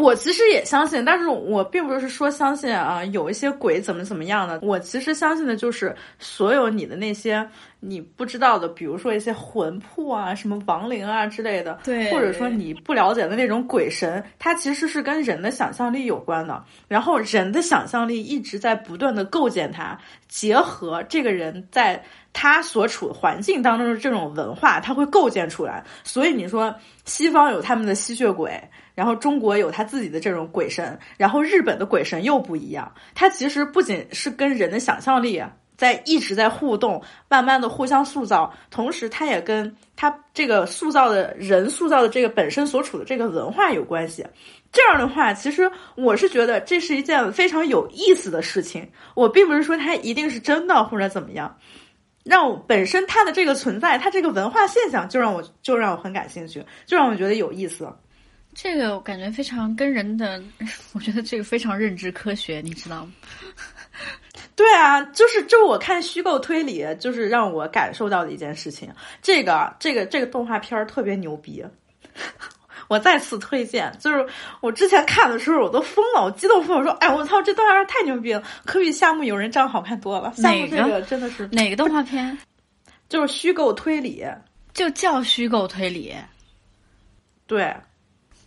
我其实也相信，但是我并不是说相信啊，有一些鬼怎么怎么样的。我其实相信的就是所有你的那些你不知道的，比如说一些魂魄啊、什么亡灵啊之类的，对，或者说你不了解的那种鬼神，它其实是跟人的想象力有关的。然后人的想象力一直在不断的构建它，结合这个人在他所处的环境当中的这种文化，他会构建出来。所以你说西方有他们的吸血鬼。然后中国有他自己的这种鬼神，然后日本的鬼神又不一样。它其实不仅是跟人的想象力在一直在互动，慢慢的互相塑造，同时它也跟它这个塑造的人塑造的这个本身所处的这个文化有关系。这样的话，其实我是觉得这是一件非常有意思的事情。我并不是说它一定是真的或者怎么样，让本身它的这个存在，它这个文化现象就让我就让我很感兴趣，就让我觉得有意思。这个我感觉非常跟人的，我觉得这个非常认知科学，你知道吗？对啊，就是就我看虚构推理，就是让我感受到的一件事情。这个这个这个动画片儿特别牛逼，我再次推荐。就是我之前看的时候我都疯了，我激动疯了，我说：“哎，我操，这动画片太牛逼了，可比夏目友人帐好看多了。”夏目这个真的是哪个动画片？就是虚构推理，就叫虚构推理。对。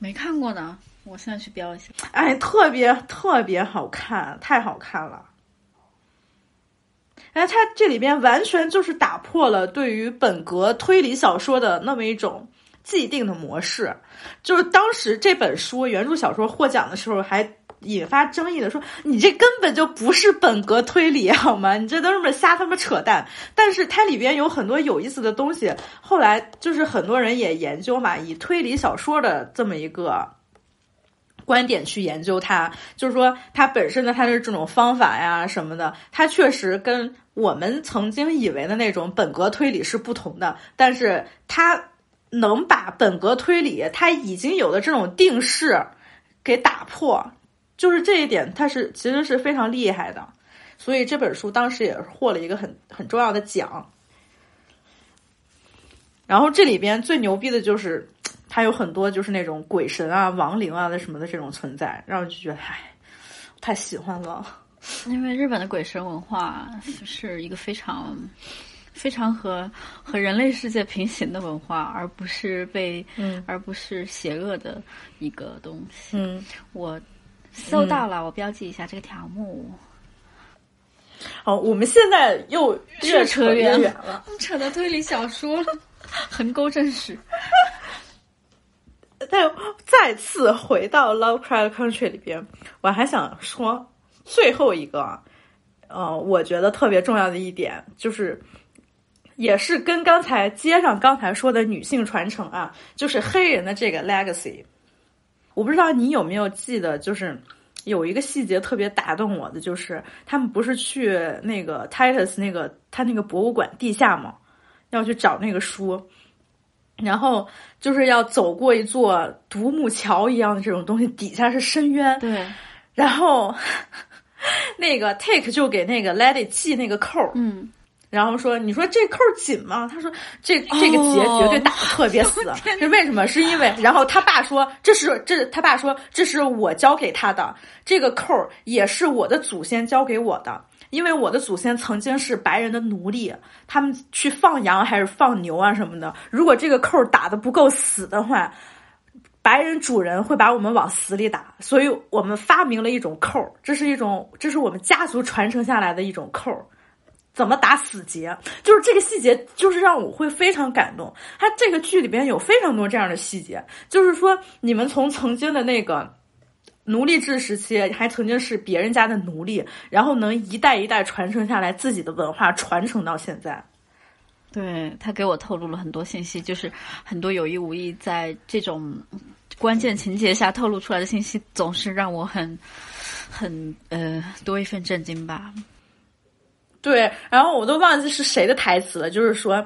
没看过呢，我现在去标一下。哎，特别特别好看，太好看了！哎，它这里边完全就是打破了对于本格推理小说的那么一种既定的模式。就是当时这本书原著小说获奖的时候，还引发争议的说：“你这根本就不是本格推理，好吗？你这都是么瞎他妈扯淡！”但是它里边有很多有意思的东西。后来就是很多人也研究嘛，以推理小说的这么一个观点去研究它，就是说它本身的它的这种方法呀什么的，它确实跟我们曾经以为的那种本格推理是不同的。但是它能把本格推理它已经有的这种定式给打破。就是这一点，它是其实是非常厉害的，所以这本书当时也获了一个很很重要的奖。然后这里边最牛逼的就是，它有很多就是那种鬼神啊、亡灵啊的什么的这种存在，让我就觉得唉，太喜欢了。因为日本的鬼神文化是一个非常非常和和人类世界平行的文化，而不是被嗯，而不是邪恶的一个东西。嗯，我。搜到了，我标记一下这个条目。好，我们现在又越扯越远了，扯到推理小说了，横沟正史。但再次回到《Lovecraft Country》里边，我还想说最后一个，呃，我觉得特别重要的一点，就是也是跟刚才接上刚才说的女性传承啊，就是黑人的这个 legacy。我不知道你有没有记得，就是有一个细节特别打动我的，就是他们不是去那个 Titus 那个他那个博物馆地下嘛，要去找那个书，然后就是要走过一座独木桥一样的这种东西，底下是深渊。对，然后 那个 Take 就给那个 Lady 系那个扣儿。嗯。然后说：“你说这扣紧吗？”他说：“这这个结绝对打的特别死，是为什么？是因为……然后他爸说：‘这是这……他爸说这是我教给他的，这个扣也是我的祖先教给我的，因为我的祖先曾经是白人的奴隶，他们去放羊还是放牛啊什么的。如果这个扣打的不够死的话，白人主人会把我们往死里打，所以我们发明了一种扣，这是一种，这是我们家族传承下来的一种扣。”怎么打死结？就是这个细节，就是让我会非常感动。它这个剧里边有非常多这样的细节，就是说你们从曾经的那个奴隶制时期，还曾经是别人家的奴隶，然后能一代一代传承下来自己的文化，传承到现在。对他给我透露了很多信息，就是很多有意无意在这种关键情节下透露出来的信息，总是让我很很呃多一份震惊吧。对，然后我都忘记是谁的台词了，就是说，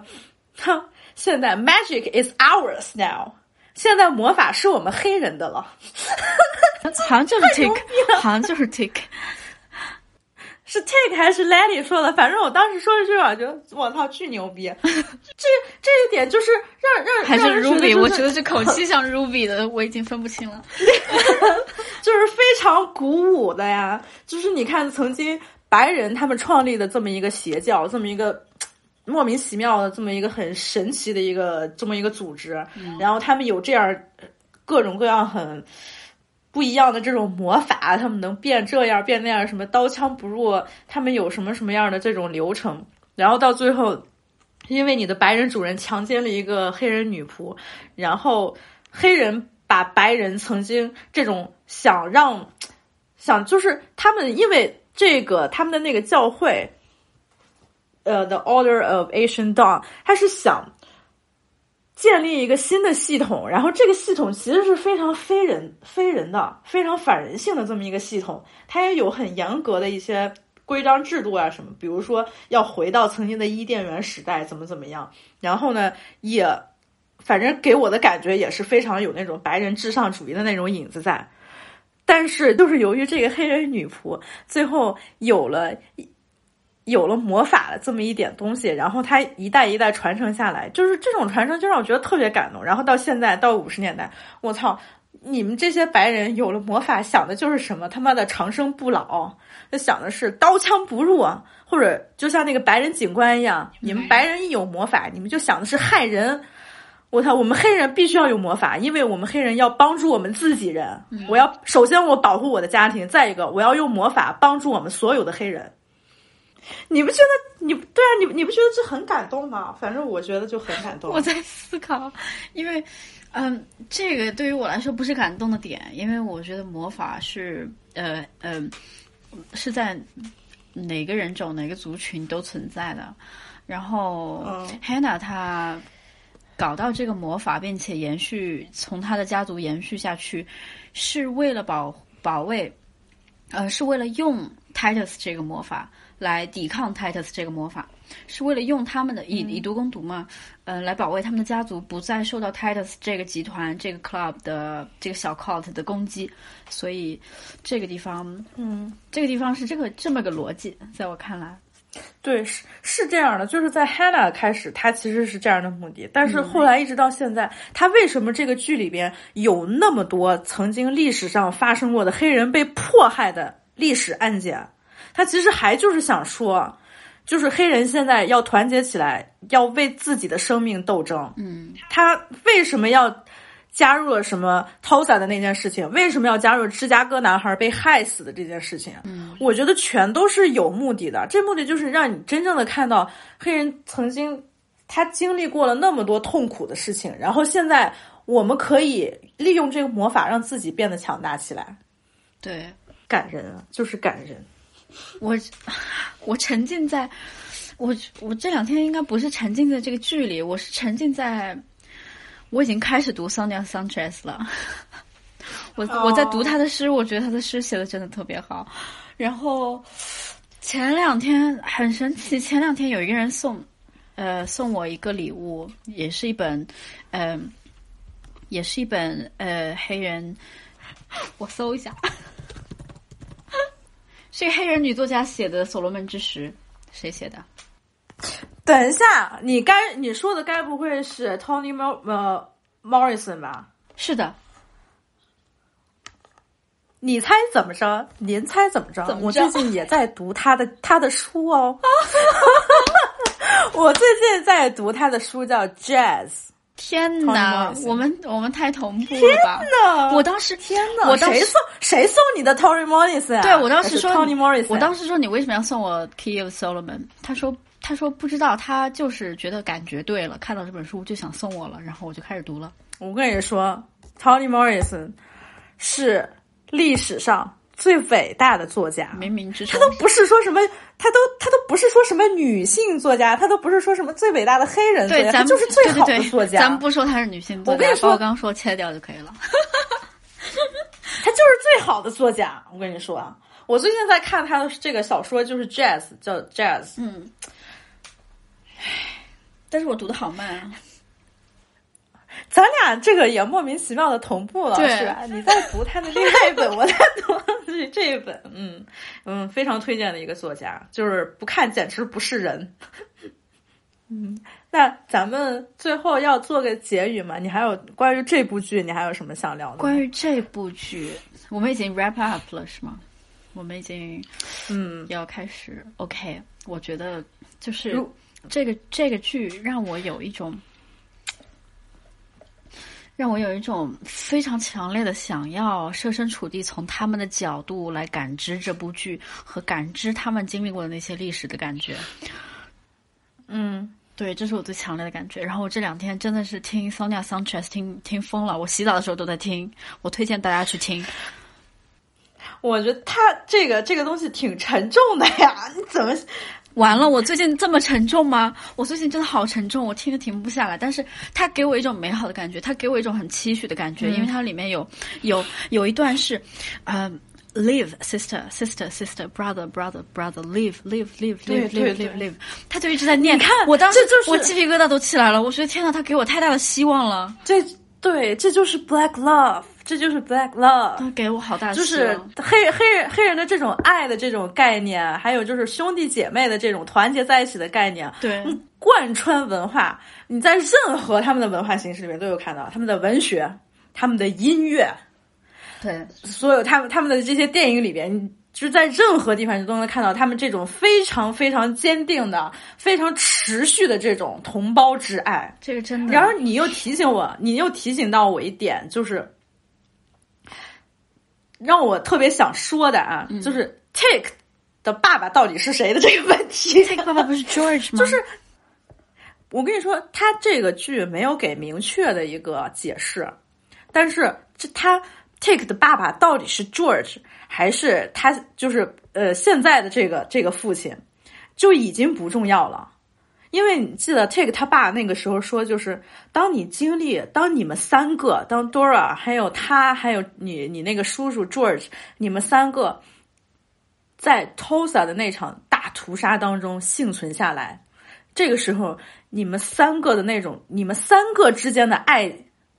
哼，现在 magic is ours now，现在魔法是我们黑人的了。好像就是 take，好像就是 take。是 take 还是 Letty 说的？反正我当时说这句话，觉得我操巨牛逼。这这一点就是让让还是 Ruby，就是我觉得这口气像 Ruby 的，我已经分不清了。就是非常鼓舞的呀。就是你看，曾经白人他们创立的这么一个邪教，这么一个莫名其妙的这么一个很神奇的一个这么一个组织，然后他们有这样各种各样很。不一样的这种魔法，他们能变这样变那样，什么刀枪不入，他们有什么什么样的这种流程，然后到最后，因为你的白人主人强奸了一个黑人女仆，然后黑人把白人曾经这种想让想就是他们因为这个他们的那个教会，呃，The Order of Asian Dawn，他是想。建立一个新的系统，然后这个系统其实是非常非人、非人的、非常反人性的这么一个系统，它也有很严格的一些规章制度啊什么，比如说要回到曾经的伊甸园时代，怎么怎么样。然后呢，也反正给我的感觉也是非常有那种白人至上主义的那种影子在。但是就是由于这个黑人女仆最后有了。有了魔法的这么一点东西，然后她一代一代传承下来，就是这种传承就让我觉得特别感动。然后到现在到五十年代，我操，你们这些白人有了魔法，想的就是什么？他妈的长生不老，就想的是刀枪不入啊，或者就像那个白人警官一样，你们白人一有魔法，你们就想的是害人。我操，我们黑人必须要有魔法，因为我们黑人要帮助我们自己人。我要首先我保护我的家庭，再一个我要用魔法帮助我们所有的黑人。你不觉得你对啊？你你不觉得这很感动吗？反正我觉得就很感动。我在思考，因为，嗯，这个对于我来说不是感动的点，因为我觉得魔法是，呃呃，是在哪个人种、哪个族群都存在的。然后，Hannah 她搞到这个魔法，并且延续从他的家族延续下去，是为了保保卫，呃，是为了用 Titus 这个魔法。来抵抗 Titus 这个魔法，是为了用他们的以以毒攻毒嘛？嗯，来保卫他们的家族不再受到 Titus 这个集团、这个 club 的这个小 cult 的攻击。所以这个地方，嗯，这个地方是这个这么个逻辑，在我看来，对，是是这样的。就是在 Hannah 开始，他其实是这样的目的，但是后来一直到现在，他为什么这个剧里边有那么多曾经历史上发生过的黑人被迫害的历史案件？他其实还就是想说，就是黑人现在要团结起来，要为自己的生命斗争。嗯，他为什么要加入了什么 Tosa 的那件事情？为什么要加入芝加哥男孩被害死的这件事情？嗯，我觉得全都是有目的的。这目的就是让你真正的看到黑人曾经他经历过了那么多痛苦的事情，然后现在我们可以利用这个魔法让自己变得强大起来。对，感人啊，就是感人。我我沉浸在，我我这两天应该不是沉浸在这个剧里，我是沉浸在，我已经开始读 Sonia Sanchez 了。我我在读他的诗，我觉得他的诗写的真的特别好。然后前两天很神奇，前两天有一个人送，呃，送我一个礼物，也是一本，嗯，也是一本呃黑人，我搜一下。是个黑人女作家写的《所罗门之石》，谁写的？等一下，你该你说的该不会是 Tony Mor 呃 Morrison 吧？是的。你猜怎么着？您猜怎么着？么着我最近也在读他的他的书哦。我最近在读他的书，叫《Jazz》。天哪我们我们太同步了吧？呐我当时天呐，我当时谁送谁送你的 Tony Morrison 啊？对我当时说 Tony Morrison，我当时说你为什么要送我《Key of Solomon》？他说他说不知道，他就是觉得感觉对了，看到这本书就想送我了，然后我就开始读了。我跟你说，Toni Morrison 是历史上最伟大的作家。冥冥之中他都不是说什么，他都他都不是说什么女性作家，他都不是说什么最伟大的黑人作对，家，咱就是最好的作家。咱们不说他是女性作家，我跟你说把我刚刚说切掉就可以了。他就是最好的作家。我跟你说，我最近在看他的这个小说，就是《Jazz》，叫《Jazz》。嗯，但是我读的好慢啊。咱俩这个也莫名其妙的同步了，是吧？你在读他的另外一本，我在读这这一本，嗯嗯，非常推荐的一个作家，就是不看简直不是人。嗯，那咱们最后要做个结语嘛？你还有关于这部剧，你还有什么想聊的？关于这部剧，我们已经 wrap up 了，是吗？我们已经嗯，要开始 OK。我觉得就是如这个这个剧让我有一种。让我有一种非常强烈的想要设身处地从他们的角度来感知这部剧和感知他们经历过的那些历史的感觉。嗯，对，这是我最强烈的感觉。然后我这两天真的是听 Sonia Sanchez 听听疯了，我洗澡的时候都在听，我推荐大家去听。我觉得他这个这个东西挺沉重的呀，你怎么？完了，我最近这么沉重吗？我最近真的好沉重，我听着停不下来。但是它给我一种美好的感觉，它给我一种很期许的感觉，嗯因为它里面有有有一段是，呃，live sister sister sister brother brother brother live live live live live live live，他就一直在念。你看我当时这就是我鸡皮疙瘩都起来了，我觉得天呐，他给我太大的希望了，这对，这就是 Black Love，这就是 Black Love。他给我好大的就是。黑黑人黑人的这种爱的这种概念，还有就是兄弟姐妹的这种团结在一起的概念，对嗯贯穿文化。你在任何他们的文化形式里面都有看到，他们的文学、他们的音乐，对，所有他们他们的这些电影里边，你就是在任何地方你都能看到他们这种非常非常坚定的、非常持续的这种同胞之爱。这个真的。然后你又提醒我，你又提醒到我一点，就是让我特别想说的啊，就是 Take 的爸爸到底是谁的这个问题。Take 爸爸不是 George 吗？就是我跟你说，他这个剧没有给明确的一个解释，但是这他 Take 的爸爸到底是 George 还是他就是呃现在的这个这个父亲，就已经不重要了。因为你记得 Take 他爸那个时候说，就是当你经历，当你们三个，当 Dora 还有他，还有你你那个叔叔 George，你们三个在 Tosa 的那场大屠杀当中幸存下来，这个时候你们三个的那种，你们三个之间的爱，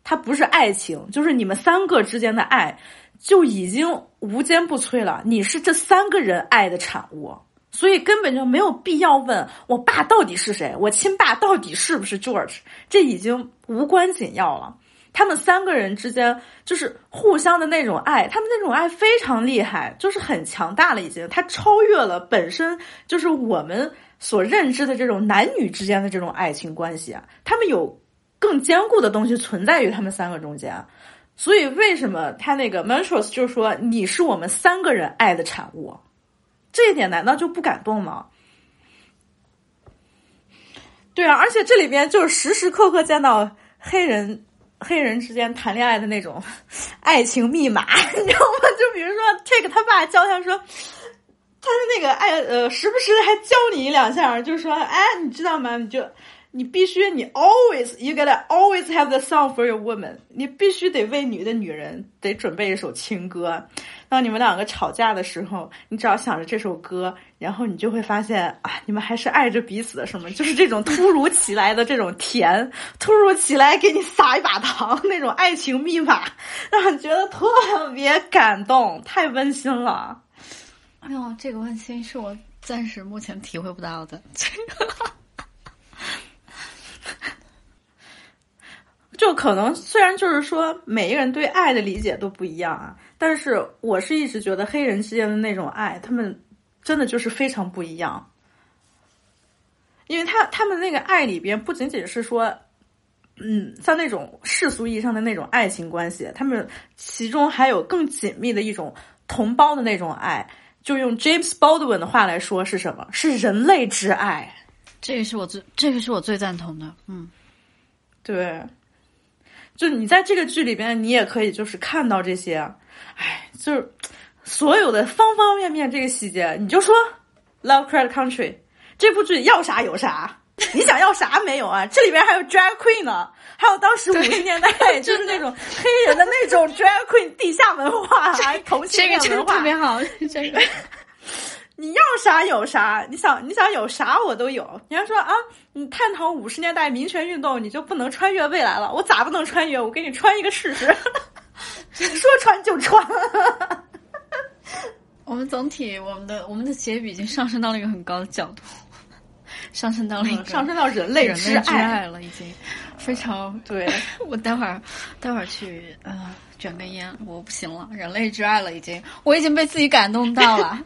它不是爱情，就是你们三个之间的爱就已经无坚不摧了。你是这三个人爱的产物。所以根本就没有必要问我爸到底是谁，我亲爸到底是不是 George，这已经无关紧要了。他们三个人之间就是互相的那种爱，他们那种爱非常厉害，就是很强大了，已经，它超越了本身就是我们所认知的这种男女之间的这种爱情关系。他们有更坚固的东西存在于他们三个中间，所以为什么他那个 Montrose 就是说你是我们三个人爱的产物？这一点难道就不感动吗？对啊，而且这里边就是时时刻刻见到黑人黑人之间谈恋爱的那种爱情密码，你知道吗？就比如说 Take 他爸教他说，他的那个爱呃，时不时还教你一两下，就是说，哎，你知道吗？你就你必须你 always you gotta always have the song for your woman，你必须得为你的女人得准备一首情歌。当你们两个吵架的时候，你只要想着这首歌，然后你就会发现啊，你们还是爱着彼此的。什么？就是这种突如其来的这种甜，突如其来给你撒一把糖那种爱情密码，让你觉得特别感动，太温馨了。哎呦，这个温馨是我暂时目前体会不到的。就可能虽然就是说每一个人对爱的理解都不一样啊，但是我是一直觉得黑人之间的那种爱，他们真的就是非常不一样。因为他他们那个爱里边不仅仅是说，嗯，像那种世俗意义上的那种爱情关系，他们其中还有更紧密的一种同胞的那种爱。就用 James Baldwin 的话来说是什么？是人类之爱。这个是我最这个是我最赞同的。嗯，对。就你在这个剧里边，你也可以就是看到这些，哎，就是所有的方方面面这个细节，你就说《Love Credit Country》这部剧要啥有啥，你想要啥没有啊？这里边还有 drag queen 呢，还有当时五十年代 就是那种黑人的那种 drag queen 地下文化，还同性恋文化，特别好，这个 你要啥有啥，你想你想有啥我都有。你要说啊，你探讨五十年代民权运动，你就不能穿越未来了？我咋不能穿越？我给你穿一个事实，说穿就穿。我们总体我们的我们的结语已经上升到了一个很高的角度，上升到了一个嗯上升到人类人之类之爱。爱了，已经非常对，我待会儿待会儿去呃卷根烟，我不行了，人类之爱了，已经我已经被自己感动到了。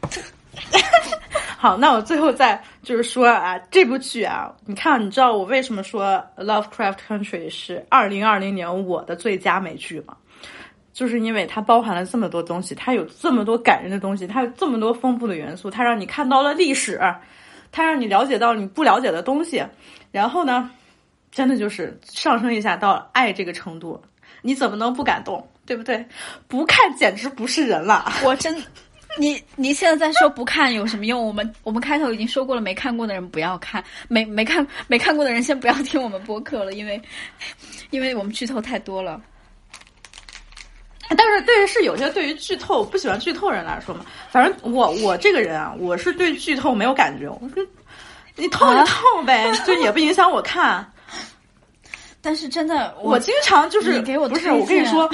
好，那我最后再就是说啊，这部剧啊，你看，你知道我为什么说《Lovecraft Country》是二零二零年我的最佳美剧吗？就是因为它包含了这么多东西，它有这么多感人的东西，它有这么多丰富的元素，它让你看到了历史，它让你了解到你不了解的东西，然后呢，真的就是上升一下到爱这个程度，你怎么能不感动？对不对？不看简直不是人了。我真，你你现在再说不看有什么用？我们我们开头已经说过了，没看过的人不要看，没没看没看过的人先不要听我们播客了，因为因为我们剧透太多了。但是对于是有些对于剧透不喜欢剧透人来说嘛，反正我我这个人啊，我是对剧透没有感觉，我跟你透就透呗，就也不影响我看。但是真的，我经常就是你给我不是我跟你说，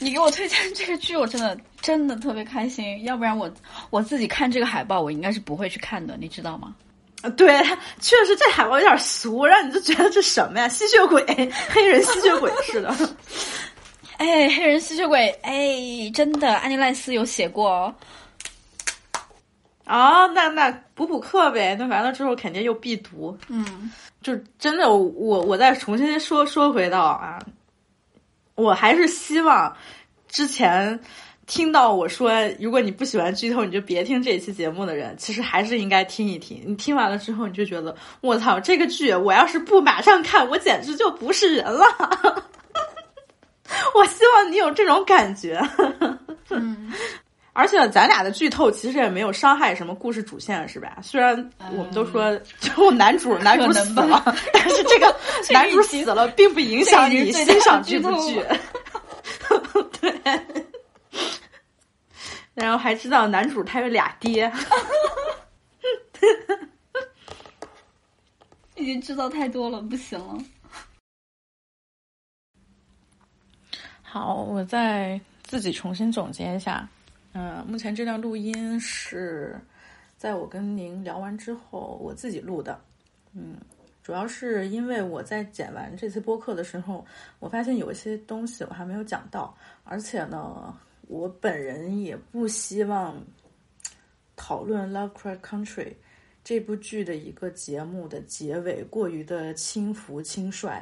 你给我推荐这个剧，我真的真的特别开心。要不然我我自己看这个海报，我应该是不会去看的，你知道吗？呃对，确实这海报有点俗，让你就觉得这什么呀，吸血鬼，黑人吸血鬼似的。哎，黑人吸血鬼，哎，真的，安妮赖斯有写过哦。啊，那那补补课呗，那完了之后肯定又必读。嗯，就真的，我我再重新说说回到啊，我还是希望之前听到我说，如果你不喜欢剧透，你就别听这一期节目的人，其实还是应该听一听。你听完了之后，你就觉得我操，这个剧我要是不马上看，我简直就不是人了。我希望你有这种感觉。嗯，而且咱俩的剧透其实也没有伤害什么故事主线，是吧？虽然我们都说 最后男主男主死了，但是这个 男主死了并不影响你欣赏这部剧。对，然后还知道男主他有俩爹，已经知道太多了，不行了。好，我再自己重新总结一下。嗯，目前这段录音是在我跟您聊完之后我自己录的。嗯，主要是因为我在剪完这次播客的时候，我发现有一些东西我还没有讲到，而且呢，我本人也不希望讨论《Lovecraft Country》这部剧的一个节目的结尾过于的轻浮轻率。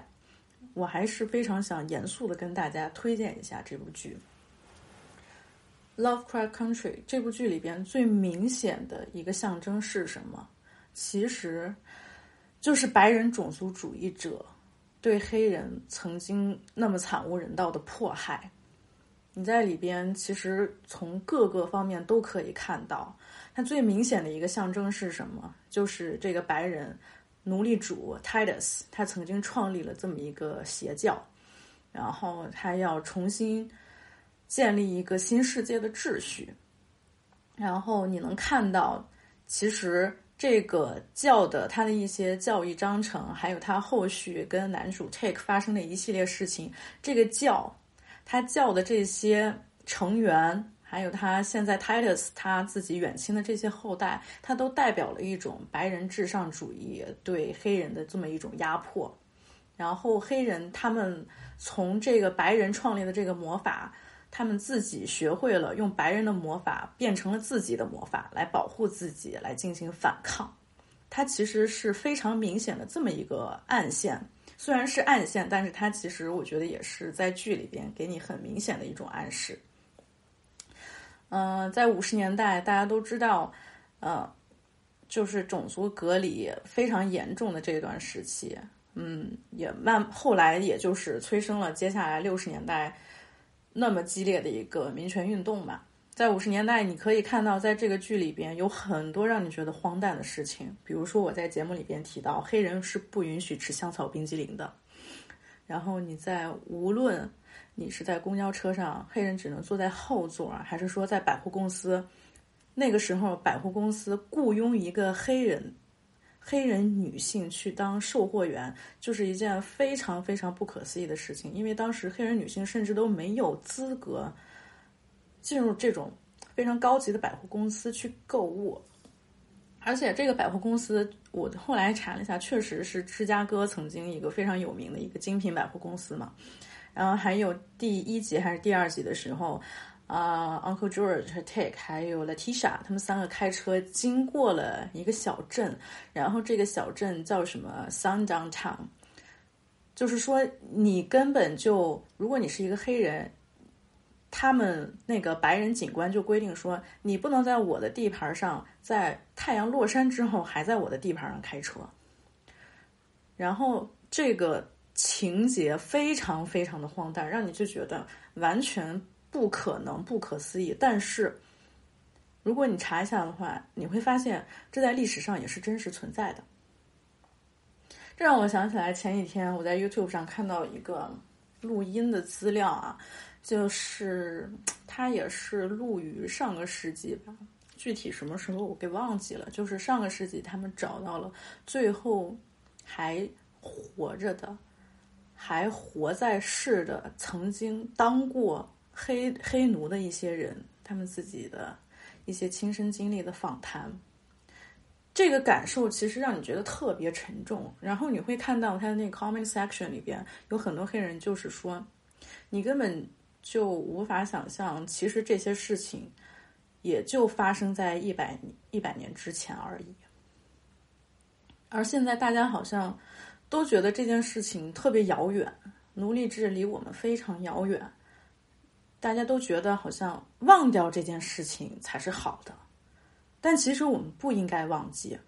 我还是非常想严肃的跟大家推荐一下这部剧《Lovecraft Country》。这部剧里边最明显的一个象征是什么？其实就是白人种族主义者对黑人曾经那么惨无人道的迫害。你在里边其实从各个方面都可以看到，它最明显的一个象征是什么？就是这个白人。奴隶主 Titus，他曾经创立了这么一个邪教，然后他要重新建立一个新世界的秩序。然后你能看到，其实这个教的他的一些教义章程，还有他后续跟男主 Take 发生的一系列事情，这个教他教的这些成员。还有他现在 Titus 他自己远亲的这些后代，他都代表了一种白人至上主义对黑人的这么一种压迫。然后黑人他们从这个白人创立的这个魔法，他们自己学会了用白人的魔法变成了自己的魔法来保护自己，来进行反抗。它其实是非常明显的这么一个暗线，虽然是暗线，但是它其实我觉得也是在剧里边给你很明显的一种暗示。嗯、在五十年代，大家都知道，呃，就是种族隔离非常严重的这一段时期，嗯，也慢后来也就是催生了接下来六十年代那么激烈的一个民权运动嘛。在五十年代，你可以看到，在这个剧里边有很多让你觉得荒诞的事情，比如说我在节目里边提到，黑人是不允许吃香草冰激凌的。然后你在无论你是在公交车上，黑人只能坐在后座，还是说在百货公司，那个时候百货公司雇佣一个黑人黑人女性去当售货员，就是一件非常非常不可思议的事情，因为当时黑人女性甚至都没有资格。进入这种非常高级的百货公司去购物，而且这个百货公司我后来查了一下，确实是芝加哥曾经一个非常有名的一个精品百货公司嘛。然后还有第一集还是第二集的时候，啊，Uncle George 和 Take 还有 Letitia 他们三个开车经过了一个小镇，然后这个小镇叫什么 Sundown Town，就是说你根本就如果你是一个黑人。他们那个白人警官就规定说，你不能在我的地盘上，在太阳落山之后还在我的地盘上开车。然后这个情节非常非常的荒诞，让你就觉得完全不可能、不可思议。但是如果你查一下的话，你会发现这在历史上也是真实存在的。这让我想起来前几天我在 YouTube 上看到一个录音的资料啊。就是它也是录于上个世纪吧，具体什么时候我给忘记了。就是上个世纪，他们找到了最后还活着的、还活在世的、曾经当过黑黑奴的一些人，他们自己的一些亲身经历的访谈。这个感受其实让你觉得特别沉重。然后你会看到他的那个 comment section 里边有很多黑人，就是说你根本。就无法想象，其实这些事情也就发生在一百一百年之前而已。而现在大家好像都觉得这件事情特别遥远，奴隶制离我们非常遥远，大家都觉得好像忘掉这件事情才是好的，但其实我们不应该忘记。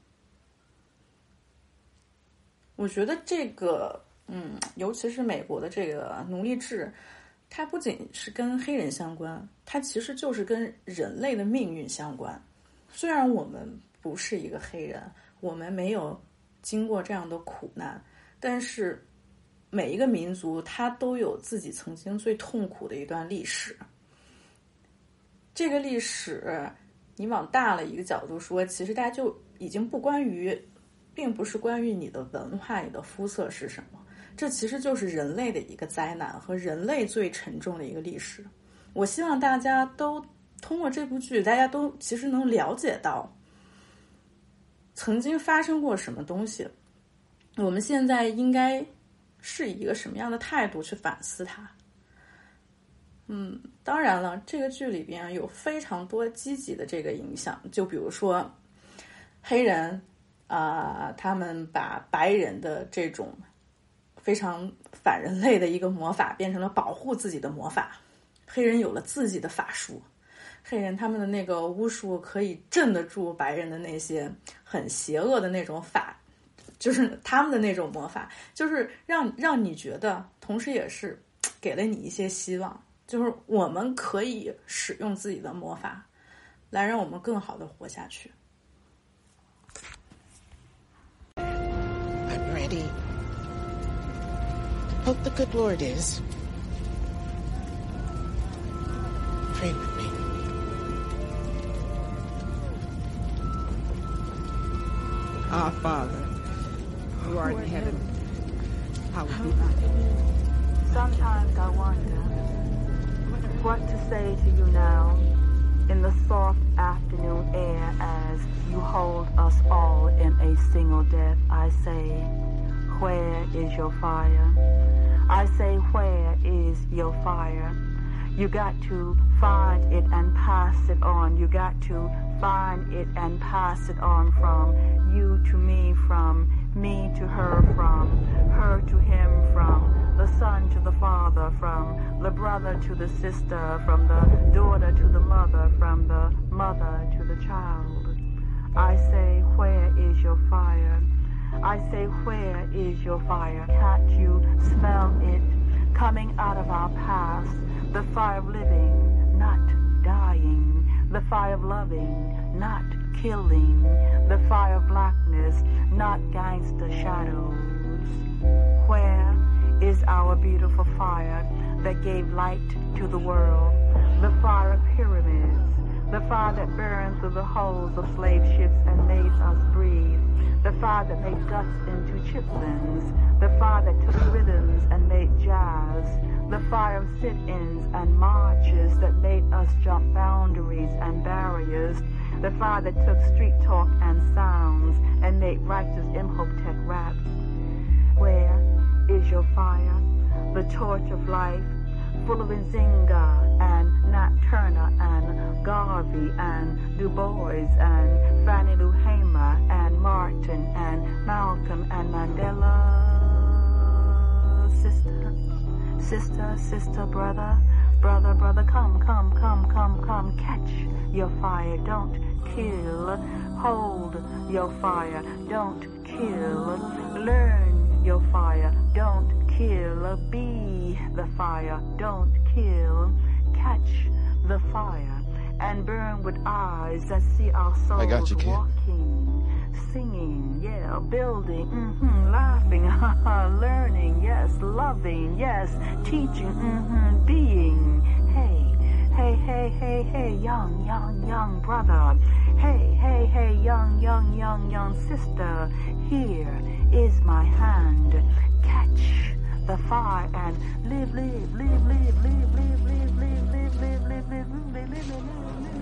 我觉得这个，嗯，尤其是美国的这个奴隶制。它不仅是跟黑人相关，它其实就是跟人类的命运相关。虽然我们不是一个黑人，我们没有经过这样的苦难，但是每一个民族它都有自己曾经最痛苦的一段历史。这个历史，你往大了一个角度说，其实大家就已经不关于，并不是关于你的文化、你的肤色是什么。这其实就是人类的一个灾难和人类最沉重的一个历史。我希望大家都通过这部剧，大家都其实能了解到曾经发生过什么东西。我们现在应该是以一个什么样的态度去反思它？嗯，当然了，这个剧里边有非常多积极的这个影响，就比如说黑人啊，他们把白人的这种。非常反人类的一个魔法变成了保护自己的魔法，黑人有了自己的法术，黑人他们的那个巫术可以镇得住白人的那些很邪恶的那种法，就是他们的那种魔法，就是让让你觉得，同时也是给了你一些希望，就是我们可以使用自己的魔法，来让我们更好的活下去。I'm ready. Hope the good Lord is. Pray with me. Our Father, who art in heaven, hallowed be thy name. Sometimes I wonder what to say to you now in the soft afternoon air as you hold us all in a single death. I say, where is your fire? I say, where is your fire? You got to find it and pass it on. You got to find it and pass it on from you to me, from me to her, from her to him, from the son to the father, from the brother to the sister, from the daughter to the mother, from the mother to the child. I say, where is your fire? I say, where is your fire? Can't you smell it coming out of our past? The fire of living, not dying, the fire of loving, not killing, the fire of blackness, not gangster shadows. Where is our beautiful fire that gave light to the world? The fire of pyramids, the fire that burned through the holes of slave ships and made us breathe. The fire that made guts into chitlins, the fire that took rhythms and made jazz, the fire of sit-ins and marches that made us jump boundaries and barriers, the father took street talk and sounds and made righteous Imhotep raps. Where is your fire? The torch of life, full of Nzinga and Nat Turner and Garvey and Du Bois and Fannie Lou Hamer and Martin and Malcolm and Mandela. Sister, sister, sister, brother, brother, brother, come, come, come, come, come, catch your fire, don't kill, hold your fire, don't kill, learn your fire, don't kill, be the fire, don't kill, catch the fire, and burn with eyes that see our souls I got you, kid. walking, singing, yeah, building, hmm laughing, learning, yes, loving, yes, teaching, hmm being, hey. Hey, hey, hey, hey, young, young, young brother. Hey, hey, hey, young, young, young, young sister. Here is my hand. Catch the fire and live, live, live, live, live, live, live, live, live, live, live, live, live, live, live, live.